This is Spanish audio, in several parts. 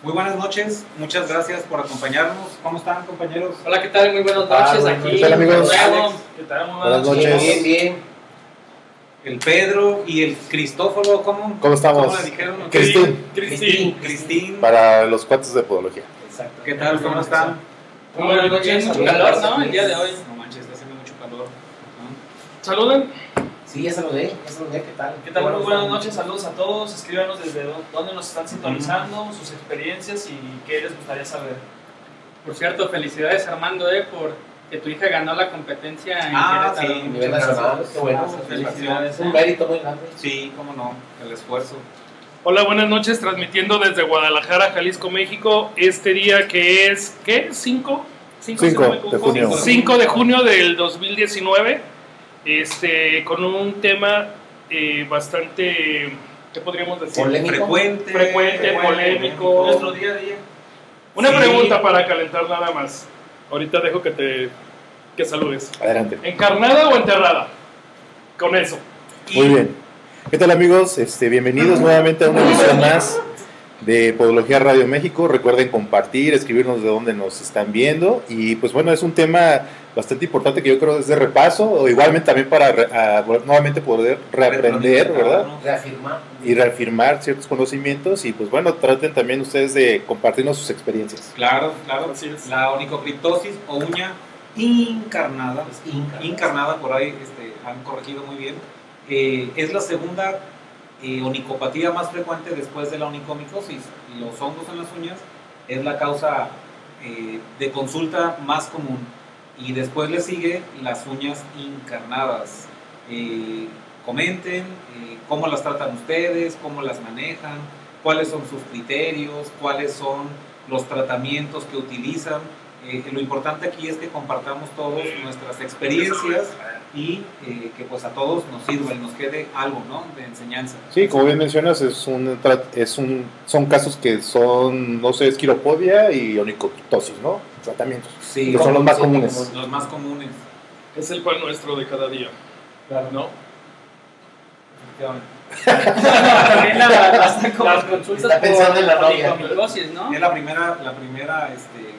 Muy buenas noches, muchas gracias por acompañarnos. ¿Cómo están, compañeros? Hola, ¿qué tal? Muy buenas noches aquí. ¿qué tal, amigos? Alex. ¿Qué tal? Muy Buenas noches. Bien, bien. El Pedro y el Cristóforo, ¿cómo? ¿Cómo estamos? ¿Cómo le dijeron? Cristín. Cristín. Cristín. Para los cuates de podología. Exacto. ¿Qué tal? ¿Cómo están? Muy buenas noches. Mucho calor, ¿no? El día de hoy. No manches, está haciendo mucho calor. ¿no? Saluden. Sí, ya saludé, ya saludé, ¿qué tal? ¿Qué tal? Muy buenas noches, saludos a todos. Escríbanos desde dó- dónde nos están sintonizando, sus experiencias y qué les gustaría saber. Por cierto, felicidades Armando, eh, por que tu hija ganó la competencia en Ah, Querétaro. sí. Nivel nacional, qué bueno. Felicidades. Es un eh. mérito muy grande. Sí, cómo no, el esfuerzo. Hola, buenas noches, transmitiendo desde Guadalajara, Jalisco, México. Este día que es, ¿qué? ¿5? Cinco de junio. 5 de junio del 2019. Este, con un tema eh, bastante, ¿qué podríamos decir? Polémico. Frecuente. Frecuente, polémico. Nuestro día a día. Una Sí. pregunta para calentar nada más. Ahorita dejo que te que saludes. Adelante. ¿Encarnada o enterrada? Con eso. Muy bien. ¿Qué tal amigos? Este, bienvenidos nuevamente a una emisión más de Podología Radio México. Recuerden compartir, escribirnos de dónde nos están viendo. Y pues bueno, es un tema bastante importante que yo creo es de repaso, o igualmente también para a- nuevamente poder reaprender, ¿verdad? Reafirmar. Y reafirmar ciertos conocimientos. Y pues bueno, traten también ustedes de compartirnos sus experiencias. Claro, claro. Así es. La onicocriptosis o uña incarnada, Es Inca. incarnada, por ahí este, han corregido muy bien, eh, es la segunda eh, onicopatía más frecuente después de la onicomicosis. Los hongos en las uñas es la causa eh, de consulta más común. Y después le sigue las uñas encarnadas. Eh, comenten eh, cómo las tratan ustedes, cómo las manejan, cuáles son sus criterios, cuáles son los tratamientos que utilizan. Eh, lo importante aquí es que compartamos todos nuestras experiencias y eh, que pues a todos nos sirva y nos quede algo ¿no? de enseñanza. Sí, como bien mencionas, es un, es un, son casos que son, no sé, esquiropodia y onicocriptosis, ¿no? Tratamientos. Sí, que son los más sí, comunes. los más comunes. Es el pan nuestro de cada día. Claro. ¿No? También la- las, las consultas Está pensando en la por ¿no? Es la primera, la primera este,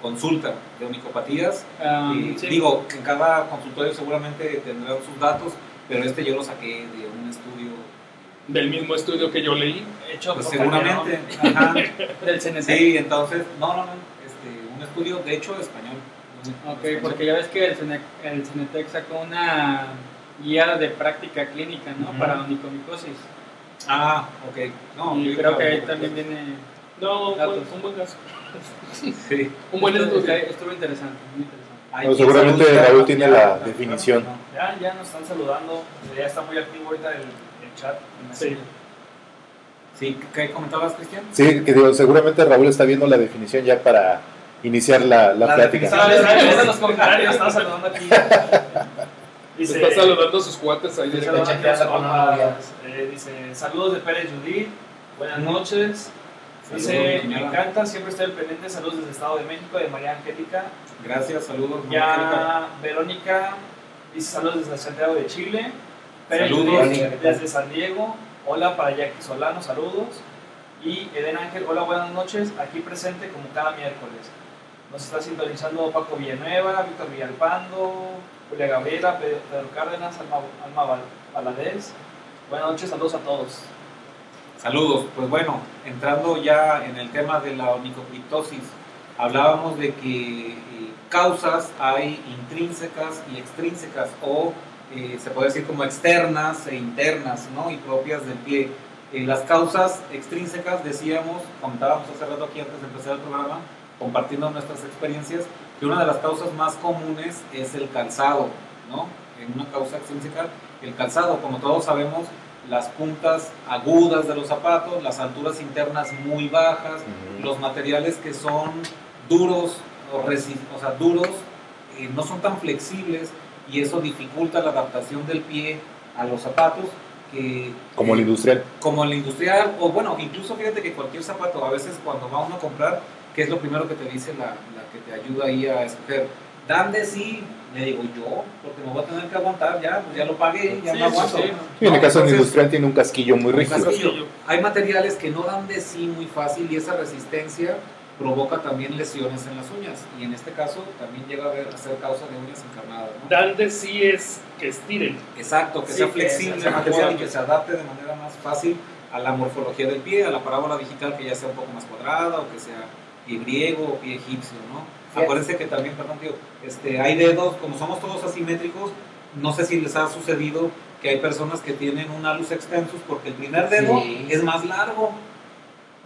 consulta de onicopatías. Ah, Eh, sí. Digo, en cada consultorio seguramente tendrán sus datos, pero este yo lo saqué de un estudio, Del mismo estudio que yo leí. Hecho pues seguramente. Ajá. Del CNC. Sí, entonces, no, no, no, este, un estudio de hecho español. Ok, porque ya ves que el, CNE el CNETEC sacó una guía de práctica clínica, ¿no? Ujú. Para onicomicosis. Ah, ok. No, y creo que ahí también viene... No, Datos. pues, un buen caso. Sí. Un buen estuvo, estudio. estuvo interesante, muy interesante. Ay, No, ¿quién seguramente? Raúl tiene Ya, la definición. Ya, ya nos están saludando. Ya está muy activo ahorita el, el chat. Sí. Sí, ¿qué comentabas, Cristian? Sí, que digo, seguramente Raúl está viendo la definición ya para iniciar la, la La plática. leyendo los comentarios, estaba saludando aquí. Se está saludando a sus cuates ahí. Dice, eh, dice, saludos de Pérez Judith, buenas noches. Dice, me encanta, siempre estoy al pendiente, saludos desde Estado de México, de María Angélica. Gracias, saludos. Angélica. Ya Verónica dice saludos desde Santiago de Chile. Saludos. Desde San Diego. Hola para Jackie Solano, saludos. Y Eden Ángel, hola, buenas noches, aquí presente como cada miércoles. Nos está sintonizando Paco Villanueva, Víctor Villalpando, Julia Gabriela, Pedro, Cárdenas, Alma, Alma Val- Valadez. Buenas noches, saludos a todos. Saludos. Pues bueno, entrando ya en el tema de la onicocriptosis, hablábamos de que eh, causas hay intrínsecas y extrínsecas, o eh, se puede decir como externas e internas, ¿no? Y propias del pie. Eh, las causas extrínsecas, decíamos, comentábamos hace rato aquí antes de empezar el programa, compartiendo nuestras experiencias, que una de las causas más comunes es el calzado, ¿no? En una causa extrínseca, el calzado, como todos sabemos, las puntas agudas de los zapatos, las alturas internas muy bajas, los materiales que son duros o, o sea, duros eh, no son tan flexibles y eso dificulta la adaptación del pie a los zapatos que Como el eh, industrial. como el industrial, o bueno, incluso fíjate que cualquier zapato, a veces cuando va uno a comprar, ¿qué es lo primero que te dice la, la que te ayuda ahí a escoger? Dan de sí, le digo yo, porque me voy a tener que aguantar ya, pues ya lo pagué, ya Sí, me aguanto. sí, sí. Y en el No, caso del industrial tiene un casquillo muy rígido. casquillo. Hay materiales que no dan de sí muy fácil y esa resistencia provoca también lesiones en las uñas. Y en este caso también llega a, ver, a ser causa de uñas encarnadas. ¿no? Dan de sí es que estiren. Exacto, que Sí, sea que flexible se el material y acomode. que se adapte de manera más fácil a la morfología del pie, a la parábola digital que ya sea un poco más cuadrada o que sea pie griego o pie egipcio, ¿no? Acuérdense que también, perdón, tío, este, hay dedos, como somos todos asimétricos, no sé si les ha sucedido que hay personas que tienen un alus extensus porque el primer dedo Sí. es más largo,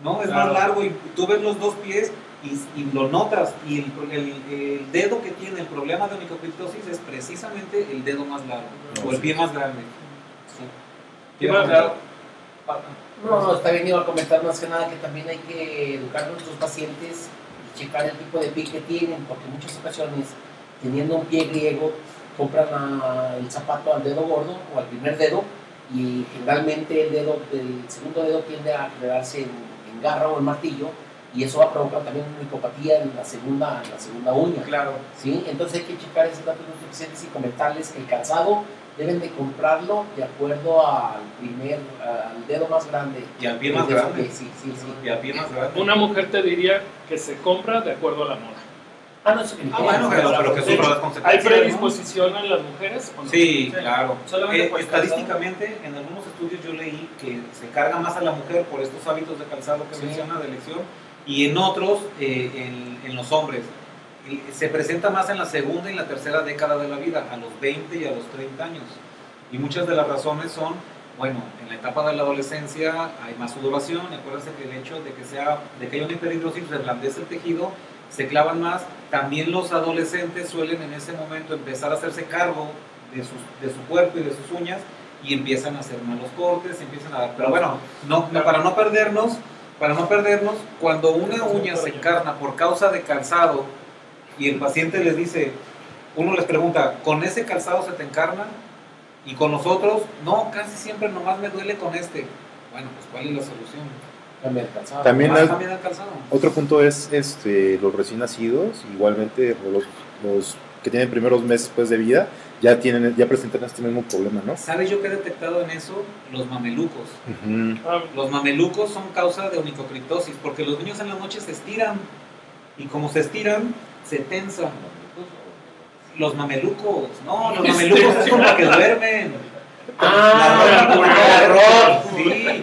¿no? Es Claro. más largo y tú ves los dos pies y, y lo notas y el, el- el dedo que tiene el problema de onicocriptosis es precisamente el dedo más largo o el pie más grande. ¿Qué más, Leo? No, no, está bien, iba a comentar más que nada que también hay que educar a nuestros pacientes checar el tipo de pie que tienen, porque en muchas ocasiones, teniendo un pie griego, compran a- el zapato al dedo gordo o al primer dedo y generalmente el dedo, el segundo dedo tiende a quedarse en, en garra o en martillo y eso va a provocar también una micopatía en la segunda, en la segunda uña. Claro. ¿sí? Entonces hay que checar esos datos suficientes y comentarles el calzado deben de comprarlo de acuerdo al primer, al dedo más grande. Y al pie más grande. pie, Sí, sí, sí. Y al pie más grande. Una mujer te diría que se compra de acuerdo a la moda. Ah, no, eso que Ah, bueno, pero, pero que Sí. sufra las ¿Hay consecuencias. ¿no? predisposición en las mujeres? o no? Sí, Sí. claro. Solamente Eh, estadísticamente, en algunos estudios yo leí que se carga más a la mujer por estos hábitos de calzado que Sí. menciona de elección y en otros, eh, en, en los hombres. Se presenta más en la segunda y la tercera década de la vida, a los 20 y a los 30 años. Y muchas de las razones son, bueno, en la etapa de la adolescencia hay más sudoración, acuérdense que el hecho de que, sea, de que haya una hiperhidrosis reblandece el tejido, se clavan más. También los adolescentes suelen en ese momento empezar a hacerse cargo de, sus, de su cuerpo y de sus uñas y empiezan a hacer malos cortes, empiezan a dar... Pero bueno, no, no- para no perdernos, para no perdernos, cuando una uña se encarna por causa de calzado y el paciente les dice, uno les pregunta, ¿con ese calzado se te encarna? Y con nosotros, no, casi siempre nomás me duele con este. Bueno, pues ¿cuál es la solución? También el calzado. También el calzado. Otro punto es este, los recién nacidos, igualmente o los, los que tienen primeros meses pues, de vida, ya tienen ya presentan este mismo problema, ¿no? ¿Sabes yo qué he detectado en eso? Los mamelucos. Ujú. Ah, Los mamelucos son causa de onicocriptosis porque los niños en la noche se estiran y como se estiran, se tensan. Los mamelucos, no, los mamelucos es como que duermen. Ah, La sí.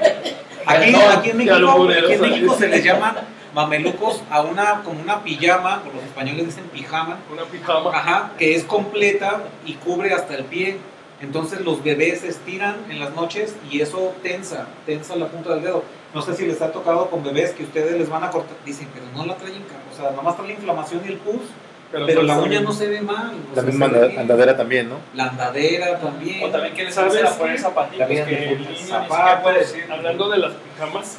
Aquí, aquí en México, aquí en México se les llama mamelucos a una como una pijama, o los españoles dicen pijama, una pijama. Ajá, que es completa y cubre hasta el pie. Entonces los bebés se estiran en las noches y eso tensa, tensa la punta del dedo. No sé si les ha tocado con bebés que ustedes les van a cortar, dicen, pero no la traen, ca- o sea, nomás trae la inflamación y el pus, pero la uña no se ve mal. o La sea, misma andadera también, ¿no? La andadera también. O también ¿Sabes salirse a qué? poner zapatitos que Zapatos. puede decir. Hablando de las pijamas,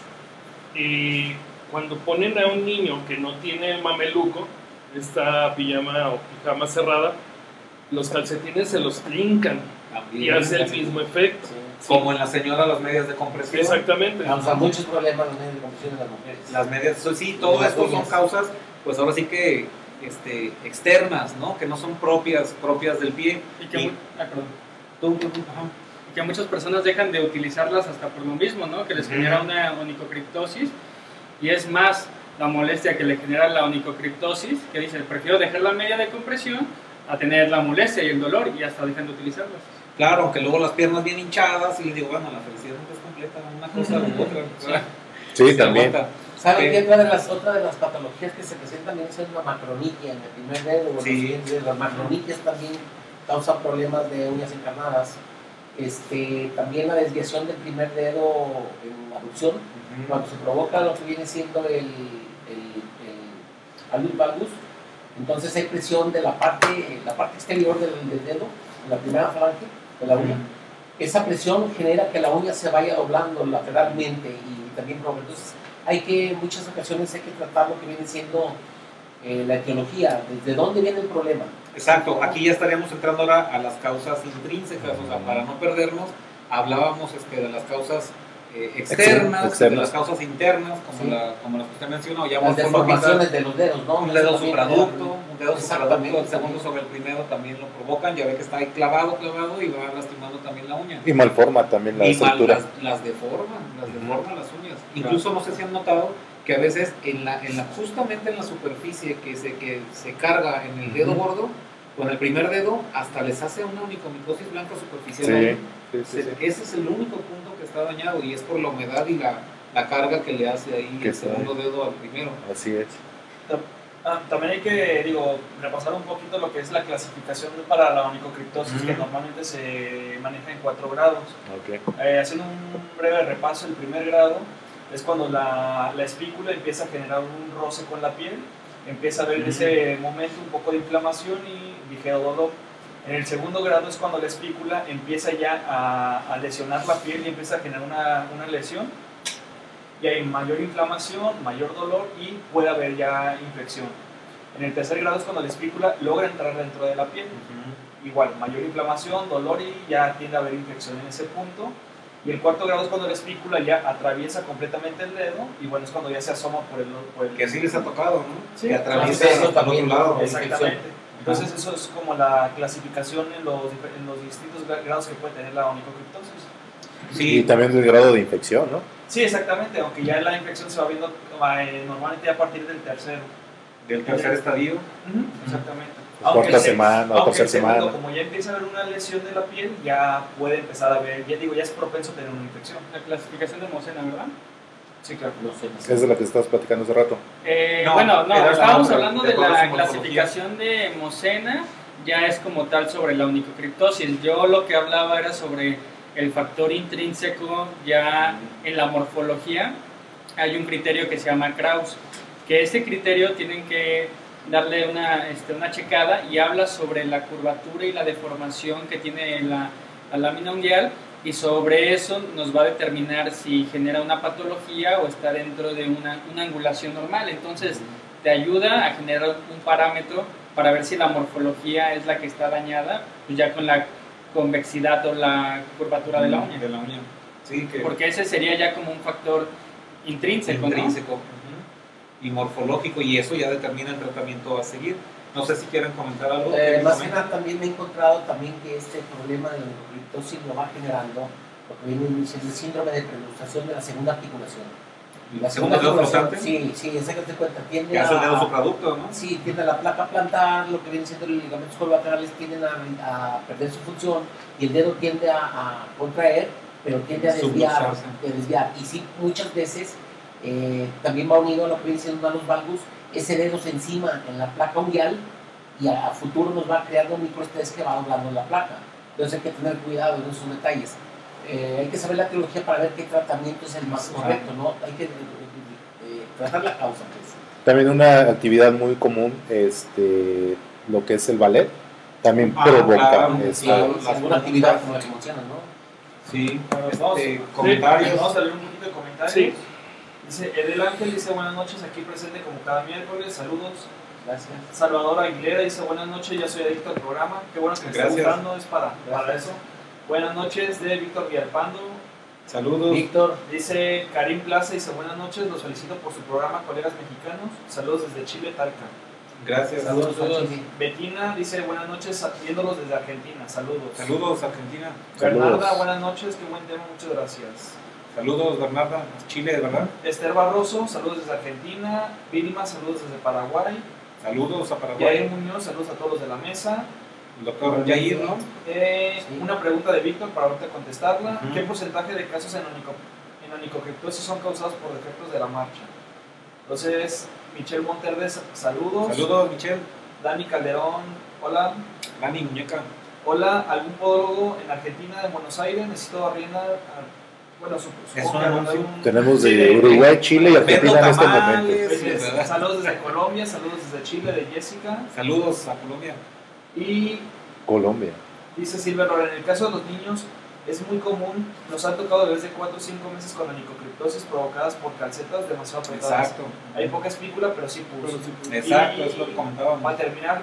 eh, cuando ponen a un niño que no tiene mameluco, esta pijama o pijama cerrada, los calcetines se los trincan También. y hace el mismo efecto. Como en la señora las medias de compresión. Exactamente. Causa muchos problemas los medios de compresión en las mujeres. Las medias, sí, todo Las esto son causas, pues ahora sí que este, externas, ¿no? Que no son propias, propias del pie. Y que, Y- ah, perdón. Tú, tú, ajá. Y que muchas personas dejan de utilizarlas hasta por lo mismo, ¿no? Que les Ujú. genera una onicocriptosis y es más la molestia que le genera la onicocriptosis, que dicen, prefiero dejar la media de compresión a tener la molestia y el dolor y hasta dejan de utilizarlas. Claro, aunque luego las piernas bien hinchadas y digo, bueno, la felicidad nunca es completa, una cosa u otra. ¿verdad? Sí, Se también. aguanta. ¿Saben que otra de, las, otra de las patologías que se presentan también es la macroniquia en el primer dedo? los Sí. Las macroniquias también causan problemas de uñas encarnadas. Este, también la desviación del primer dedo en aducción, cuando se provoca lo que viene siendo el, el, el alus valgus, entonces hay presión de la parte, la parte exterior del, del dedo, la primera falange de la uña. Esa presión genera que la uña se vaya doblando lateralmente y también. Entonces hay que, en muchas ocasiones hay que tratar lo que viene siendo eh, la etiología, desde dónde viene el problema. Exacto, aquí ya estaríamos entrando ahora a las causas intrínsecas, o sea, para no perdernos, hablábamos este, de las causas eh, externas, externas. de las causas internas, como, Sí. la, como las que usted mencionó, ya Las deformaciones de los dedos, ¿no? un dedo supraducto, un dedo supraducto, el segundo sobre el primero también lo provocan, ya ve que está ahí clavado, clavado y va lastimando también la uña. Y malforma también la y mal- estructura. las, las deforman, las deforman las uñas. Incluso no sé si han notado que a veces en la, en la, justamente en la superficie que se, que se carga en el dedo Ujú. gordo, con el primer dedo, hasta les hace una onicomicosis blanca superficial. Sí, sí, sí, Se- sí. Ese es el único punto que está dañado y es por la humedad y la, la carga que le hace ahí Que el está segundo dedo al primero. Así es. Ah, también hay que, digo, repasar un poquito lo que es la clasificación para la onicocriptosis, Ujú. que normalmente se maneja en cuatro grados. Ok. Eh, haciendo un breve repaso, el primer grado es cuando la, la espícula empieza a generar un roce con la piel, empieza a haber en ese momento un poco de inflamación y ligero dolor. En el segundo grado es cuando la espícula empieza ya a, a lesionar la piel y empieza a generar una, una lesión. Y hay mayor inflamación, mayor dolor y puede haber ya infección. En el tercer grado es cuando la espícula logra entrar dentro de la piel igual, mayor inflamación, dolor y ya tiende a haber infección en ese punto. Y el cuarto grado es cuando la espícula ya atraviesa completamente el dedo y bueno, es cuando ya se asoma por el... Por el Que así les ha tocado, ¿no? Sí, que atraviesa eso hasta el también, otro lado. Exactamente. Entonces eso es como la clasificación en los, difer- en los distintos gra- grados que puede tener la onicocriptosis. Y Sí, también el grado de infección, ¿no? Sí, exactamente, aunque ya la infección se va viendo eh, normalmente a partir del tercero. del tercer estadio. Exactamente. Cuarta semana o aunque tercera segundo, semana. Como ya empieza a haber una lesión de la piel, ya puede empezar a ver, ya digo, ya es propenso a tener una infección. La clasificación de Mosena, ¿verdad? Sí, claro. No sé, no Que sé. es de la que estabas platicando hace rato. Eh, No, bueno, no, la estábamos otra, hablando de de, la clasificación de Mosena, ya es como tal sobre la onicocriptosis. Yo lo que hablaba era sobre el factor intrínseco, ya en la morfología hay un criterio que se llama Kraus, que ese criterio tienen que darle una, este, una checada y habla sobre la curvatura y la deformación que tiene la, la lámina unguial y sobre eso nos va a determinar si genera una patología o está dentro de una, una angulación normal. Entonces te ayuda a generar un parámetro para ver si la morfología es la que está dañada, pues ya con la convexidad o la curvatura de la uña. De la uña. Sí, que Porque ese sería ya como un factor intrínseco, ¿no? intrínseco ujú, y morfológico y eso ya determina el tratamiento a seguir. No sé si quieren comentar algo. Eh, ¿Quieren más que nada también me he encontrado también que este problema de la lo va generando lo que viene el síndrome de prelustración de la segunda articulación. ¿La segunda dedo articulación, flotante? Sí, sí, esa que te cuenta. Tiende hace el a- dedo supraducto, ¿no? Sí, tiende a la placa plantar, lo que viene siendo los ligamentos colaterales tienden a, a perder su función y el dedo tiende a, a contraer, pero tiende a desviar, a desviar. Y sí, muchas veces eh, también va unido a lo que viene siendo los valgus, ese dedo se encima en la placa unguial y a, a futuro nos va creando un microestrés que va doblando la placa. Entonces hay que tener cuidado en esos detalles. Eh, hay que saber la teología para ver qué tratamiento es el más correcto, ¿no? Hay que eh, eh, tratar la causa, pues. También una actividad muy común, este, lo que es el ballet, también Ah, provoca claro, claro. alguna actividad como la que mencionas, ¿no? Sí, Bueno, vamos, este, sí, comentarios. vamos a leer un poquito de comentarios. Sí. Dice Edel Ángel, dice buenas noches, aquí presente como cada miércoles, saludos. Gracias. Salvador Aguilera dice buenas noches, ya soy adicto al programa. Qué bueno que me está gustando, es para, para eso. Buenas noches de Víctor Villalpando. Saludos. Víctor, Dice Karim Plaza, dice buenas noches, los felicito por su programa, colegas mexicanos. Saludos desde Chile, Talca. Gracias. saludos a Chile. Betina dice buenas noches, viéndolos desde Argentina. Saludos. Saludos, Argentina. Bernarda, Saludos. buenas noches, qué buen tema, muchas gracias. Saludos, Bernarda. Chile, de verdad. Esther Barroso, saludos desde Argentina. Vilma, saludos desde Paraguay. Saludos a Yair Paraguay. Muñoz, saludos a todos los de la mesa. El doctor Yair, ¿no? Eh, Sí. Una pregunta de Víctor para ahorita contestarla. ¿Qué porcentaje de casos en, onico, en onicocriptosis son causados por defectos de la marcha? Entonces, Michelle Monterdes, saludos. Saludos, Michelle. Dani Calderón, hola. Dani Muñeca. Hola, ¿algún podólogo en Argentina, en Buenos Aires? Necesito arrienda. Bueno, sup- Es un anuncio. Tenemos Sí, de Uruguay, Chile y Argentina en este momento. Saludos desde Colombia, saludos desde Chile, de Jessica. Saludos a Colombia. Y Colombia. Dice Silver Lora, en el caso de los niños es muy común, nos han tocado bebés de 4 o 5 meses con onicocriptosis provocadas por calcetas demasiado apretadas. Exacto. Hay poca espícula, pero sí pulso. Exacto, Y es lo que comentábamos. Para terminar,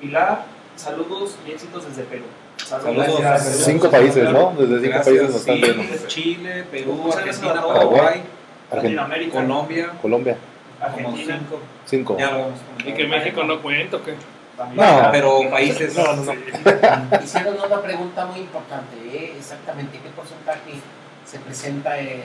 Pilar, saludos y éxitos desde Perú. Saludos. Cinco países, ¿no? Desde cinco Gracias, países nos están viendo. Chile, Perú, Argentina. Paraguay, Latinoamérica, Colombia, Colombia, como Argentina. cinco. cinco. Ya lo hemos Y que México no cuenta, ¿o qué? también. No. Pero países. No, no, no. Hicieron una pregunta muy importante, ¿eh? exactamente, ¿qué porcentaje se presenta eh,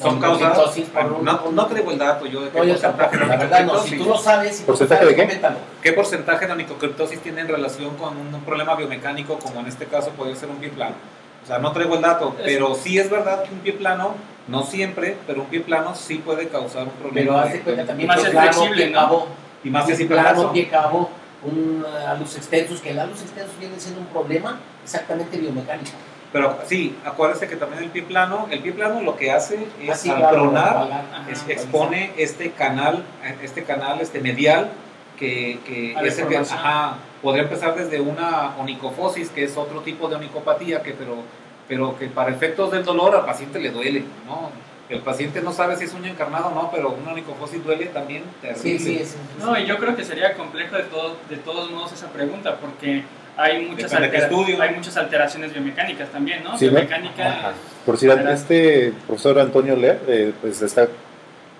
Son causadas. por un- No, no traigo el dato yo de qué No, porcentaje de la verdad no, si tú lo sabes, si tú lo ¿Porcentaje sabes, de qué? coméntalo. ¿Qué porcentaje de onicocriptosis tiene en relación con un problema biomecánico como en este caso puede ser un pie plano? O sea, no traigo el dato, Es- pero sí es verdad que un pie plano, no siempre, pero un pie plano sí puede causar un problema. Pero haz de de- cuenta también Más es flexible, pie ¿no? cabo, y más si plano, pie cabo, un eh, alus extensus, que el alus extensus viene siendo un problema exactamente biomecánico. Pero sí, acuérdese que también el pie plano, el pie plano lo que hace es Así, al claro, es- Ajá. expone este canal, este canal este medial que, que A la ese que- ajá, podría empezar desde una onicofosis, que es otro tipo de onicopatía, que pero, pero que para efectos del dolor al paciente le duele, ¿no? El paciente no sabe si es uña encarnada o no, pero una onicofosis duele también terrible. Sí, sí, es, No, y yo creo que sería complejo de, todo, de todos modos esa pregunta, porque hay muchas, Depende de qué altera- estudio. hay muchas alteraciones biomecánicas también, ¿no? Sí. Biomecánica. Por si este profesor Antonio Ler, eh, pues está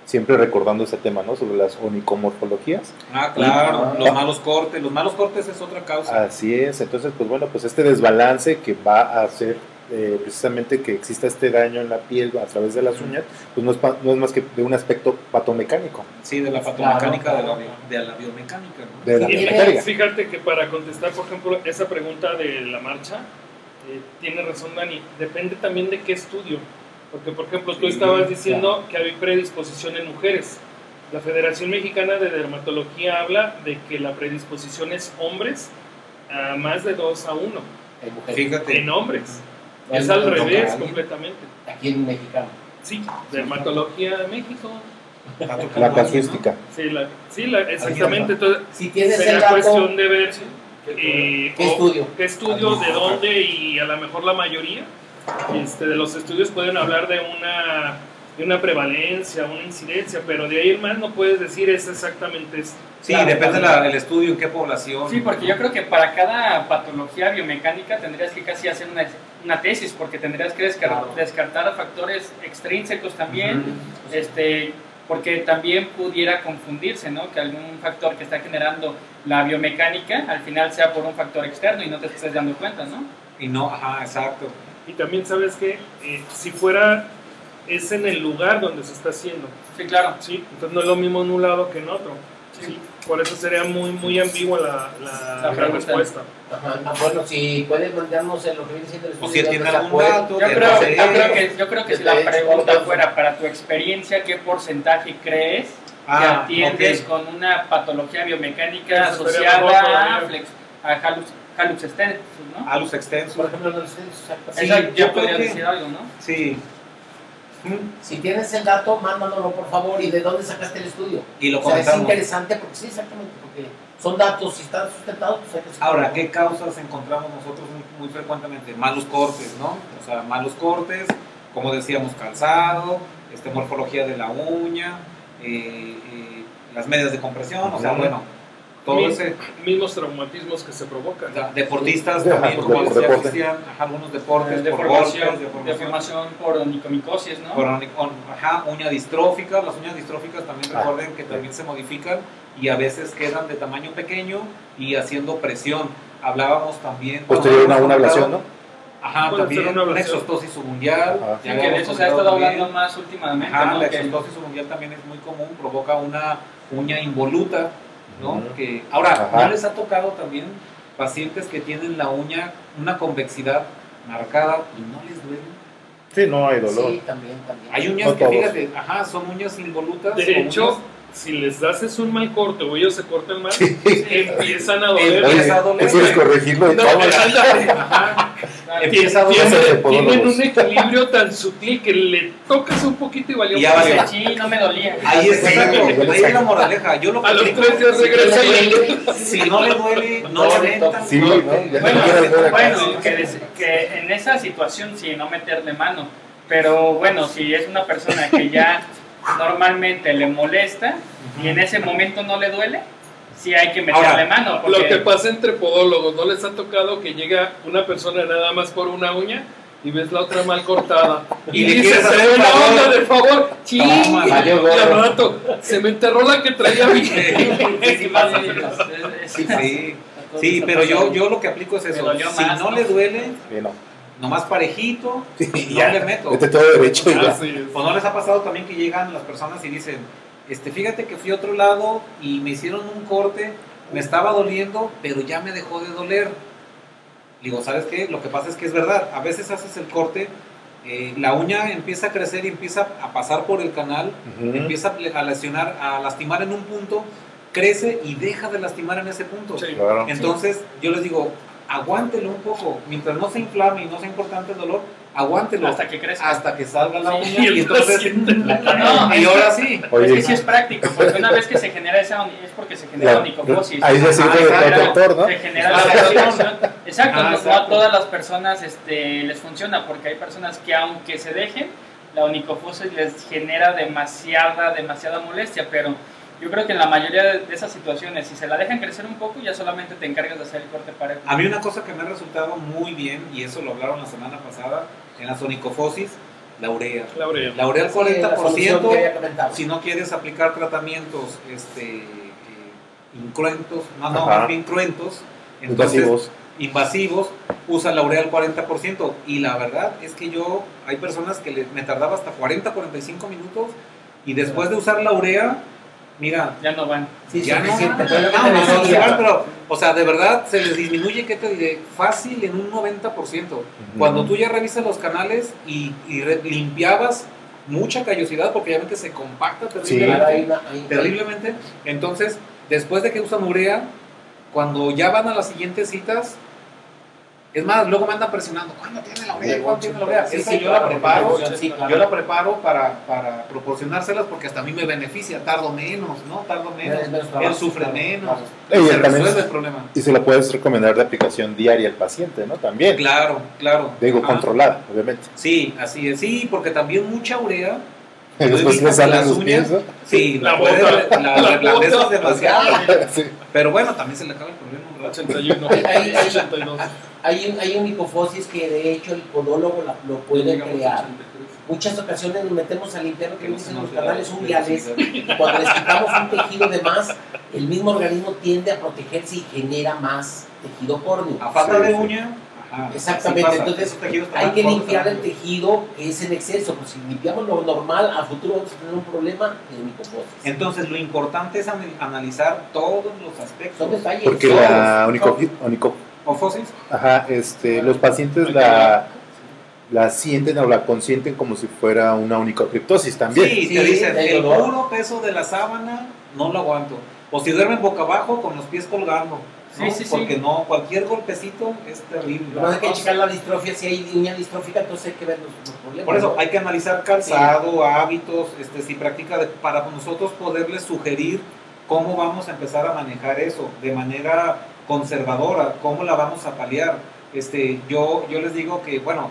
siempre recordando ese tema, ¿no? Sobre las onicomorfologías. Ah, claro, los malos cortes, los malos cortes es otra causa. Así es, entonces, pues bueno, pues este desbalance que va a hacer eh, precisamente que exista este daño en la piel a través de las uñas, pues no es, pa- no es más que de un aspecto patomecánico. Sí, de la patomecánica Claro, de, la, claro. de la biomecánica, ¿no? De la biomecánica. Fíjate que para contestar, por ejemplo, esa pregunta de la marcha, eh, tiene razón Dani, depende también de qué estudio. Porque, por ejemplo, tú Sí, estabas diciendo que había predisposición en mujeres. La Federación Mexicana de Dermatología habla de que la predisposición es hombres a más de 2 a 1 hay mujeres. Fíjate. en hombres. Es al revés completamente. Aquí en Mexicano. Sí, Dermatología de México. La casuística. Sí, la, sí la- exactamente. Entonces, Si tienes dato, cuestión de ver eh, ¿qué estudio? qué estudio, de dónde y a lo mejor la mayoría este, de los estudios pueden hablar de una, de una prevalencia, una incidencia, pero de ahí en más no puedes decir es exactamente esto. Sí, Claro, depende claro. del estudio, en qué población. Sí, porque yo creo que para cada patología biomecánica tendrías que casi hacer una, una tesis, porque tendrías que descar- Claro. descartar factores extrínsecos también, este, porque también pudiera confundirse, ¿no? Que algún factor que está generando la biomecánica al final sea por un factor externo y no te estés dando cuenta, ¿no? Y no, ajá, exacto. Y también sabes que eh, si fuera, es en el lugar donde se está haciendo, Sí, claro. ¿sí? Entonces no es lo mismo en un lado que en otro. Por eso sería muy, muy ambigua la, la- La la respuesta. Ajá. Ah, bueno, si puedes mandarnos en lo que viene siendo el O estudio. si él de tiene algún dato, Yo que creo, no yo creo que, yo creo que si la pregunta fuera para tu experiencia, ¿qué porcentaje crees que Ah, atiendes ok. con una patología biomecánica Eso asociada a, flex, a halux, halux extensus, ¿no? Alus extenso. Por ejemplo, los exacto. Sí, yo podría que- decir algo, ¿no? Sí. Mm, Si tienes el dato, mándanoslo por favor. ¿Y de dónde sacaste el estudio? Y lo O sea, es interesante porque sí, exactamente, porque son datos, si están sustentados, pues hay que Ahora, ¿qué causas encontramos nosotros muy, muy frecuentemente? Malos cortes, ¿no? O sea, malos cortes, como decíamos, calzado, este, morfología de la uña, eh, eh, las medias de compresión, o sea, bueno, todo Mi- ese... Mismos traumatismos que se provocan. deportistas Sí, también, como decía deporte. Cristian, ajá, algunos deportes, por deformación, golpes, deformación, deformación por onicomicosis, ¿no? por on- ajá, uña distrófica, las uñas distróficas también Ah, recuerden que sí. también se modifican y a veces quedan de tamaño pequeño y haciendo presión. Hablábamos también... Posterior a una, ablación, ¿no? Ajá, también una una exostosis. Ajá. Sí, ya que de eso se ha estado hablando más últimamente, Ajá, ¿no? la exostosis subundial también es muy común, provoca una uña involuta, ¿no? Que, ahora, Ajá. ¿no les ha tocado también pacientes que tienen la uña, una convexidad marcada y no les duele? Sí, no hay dolor. Sí, también, también. Hay uñas No que, todos. fíjate, ajá, son uñas involutas. De hecho, uñas- si les das es un mal corte o ellos se cortan mal, empiezan a doler. Empieza a doler. ¿quieres corregirlo? No. Ajá, Claro. empieza a doler. Tiene- Tienen, un equilibrio tan sutil que le tocas un poquito y valió. Y ya valió. Sí, no me dolía. Ahí es lo ahí es la moraleja. Yo lo A los tres días si regresa no le y- duele, Si no le duele, no le metan. Sí, ¿no? Bueno, no bueno que, que en esa situación sí, no meterle mano. Pero bueno, si es una persona que ya normalmente le molesta y en ese momento no le duele, sí hay que meterle Ahora, mano. Porque Lo que pasa entre podólogos, ¿no les ha tocado que llega una persona nada más por una uña y ves la otra mal cortada? Y Y, dices, quieres hacer "Te un una favor". onda de favor, ching, rato se me enterró la que traía mi Sí, sí, pasa, es- es- Sí, sí, pero yo, yo lo que aplico es eso. Si más, no ¿no? le duele, Sí, no. Nomás parejito, Sí, no ya. le meto. Vete todo derecho es. ¿O no les ha pasado también que llegan las personas y dicen, este, fíjate que fui a otro lado y me hicieron un corte, me estaba doliendo, pero ya me dejó de doler? Digo, ¿sabes qué? Lo que pasa es que es verdad, a veces haces el corte, eh, la uña empieza a crecer y empieza a pasar por el canal, empieza a lesionar, a lastimar en un punto, crece y deja de lastimar en ese punto. Sí. Claro. Entonces, yo les digo, aguántelo un poco, mientras no se inflame y no sea importante el dolor, aguántelo hasta que crezca. hasta que salga la Sí, uña y y entonces No, y ahora sí. Oye, es que sí es práctico, porque una vez que se genera esa es porque se genera la- onicofosis. ahí se sirve Ah, de exacto. protector, ¿no? Se genera la Ah. Exacto, Ah, no- no, exacto. a todas las personas este, les funciona, porque hay personas que aunque se dejen, la onicofosis les genera demasiada, demasiada molestia, pero yo creo que en la mayoría de, esas situaciones, si se la dejan crecer un poco, ya solamente te encargas de hacer el corte parejo. A mí una cosa que me ha resultado muy bien, y eso lo hablaron la semana pasada, en la sonicofosis, la urea. La urea. La urea al Sí, la solución 40%, que había comentado. si no quieres aplicar tratamientos este, eh, incruentos, no, no, más bien cruentos, entonces, Invasivos. invasivos, usa la urea al 40%. Y la verdad es que yo, hay personas que le- me tardaba hasta 40, 45 minutos, y después de usar la urea, mira, Ya no van. Sí, ya no, suficiente. no, no, no, pero, o sea, de verdad se les disminuye, ¿qué te diré? Fácil en un 90%. Cuando tú ya revisas los canales y, y re- limpiabas mucha callosidad, porque obviamente se compacta Sí. Terriblemente, terriblemente, entonces, después de que usan urea, cuando ya van a las siguientes citas, es más, luego me andan presionando, ¿cuándo tiene la urea? ¿Cuándo tiene la urea? Sí, sí, yo claro, la preparo, sí, sí, claro. yo la preparo para, para proporcionárselas porque hasta a mí me beneficia, tardo menos, ¿no? Tardo menos, trabajo, él sufre claro, menos, claro. Ey, se también- resuelve el problema. Y se lo puedes recomendar de aplicación diaria al paciente, ¿no? También. Claro, claro. Digo, Ajá. controlada, obviamente. Sí, así es. Sí, porque también mucha urea. Y después le salen las los uñas. pies. Sí, La la, puede- bota. la, La la, besas demasiado. Sí. Pero bueno, también se le acaba el problema un rato. 81. Ahí- ahí- ahí- 82. Hay, un- hay un micofosis que de hecho el podólogo la- lo puede crear. 83. Muchas ocasiones nos metemos a limpiar lo que no dicen los canales unguiales y cuando les quitamos un tejido de más, el mismo organismo tiende a protegerse y genera más tejido córneo. A falta Sí, de uña. ajá, Exactamente, entonces Esos tejidos Hay que limpiar el tejido que es en exceso, pues si limpiamos lo normal, a futuro vamos a tener un problema de micofosis. Entonces, lo importante es anal- analizar todos los aspectos. Son detalles. Porque todos. la onico, onico- ¿Ofosis? ajá, este, los pacientes la, la sienten o la consienten como si fuera una onicocriptosis también. Sí, Sí, te dicen, el puro peso de la sábana no lo aguanto. O si duermen boca abajo con los pies colgando. ¿no? Sí, sí, sí. Porque no, cualquier golpecito es terrible. Lo hay que checar la distrofia, si hay uña distrófica, entonces hay que ver los, los problemas. Por eso ¿no? hay que analizar calzado, hábitos, este, si practica, de- para nosotros poderles sugerir cómo vamos a empezar a manejar eso de manera conservadora, cómo la vamos a paliar. Este, yo, yo les digo que, bueno,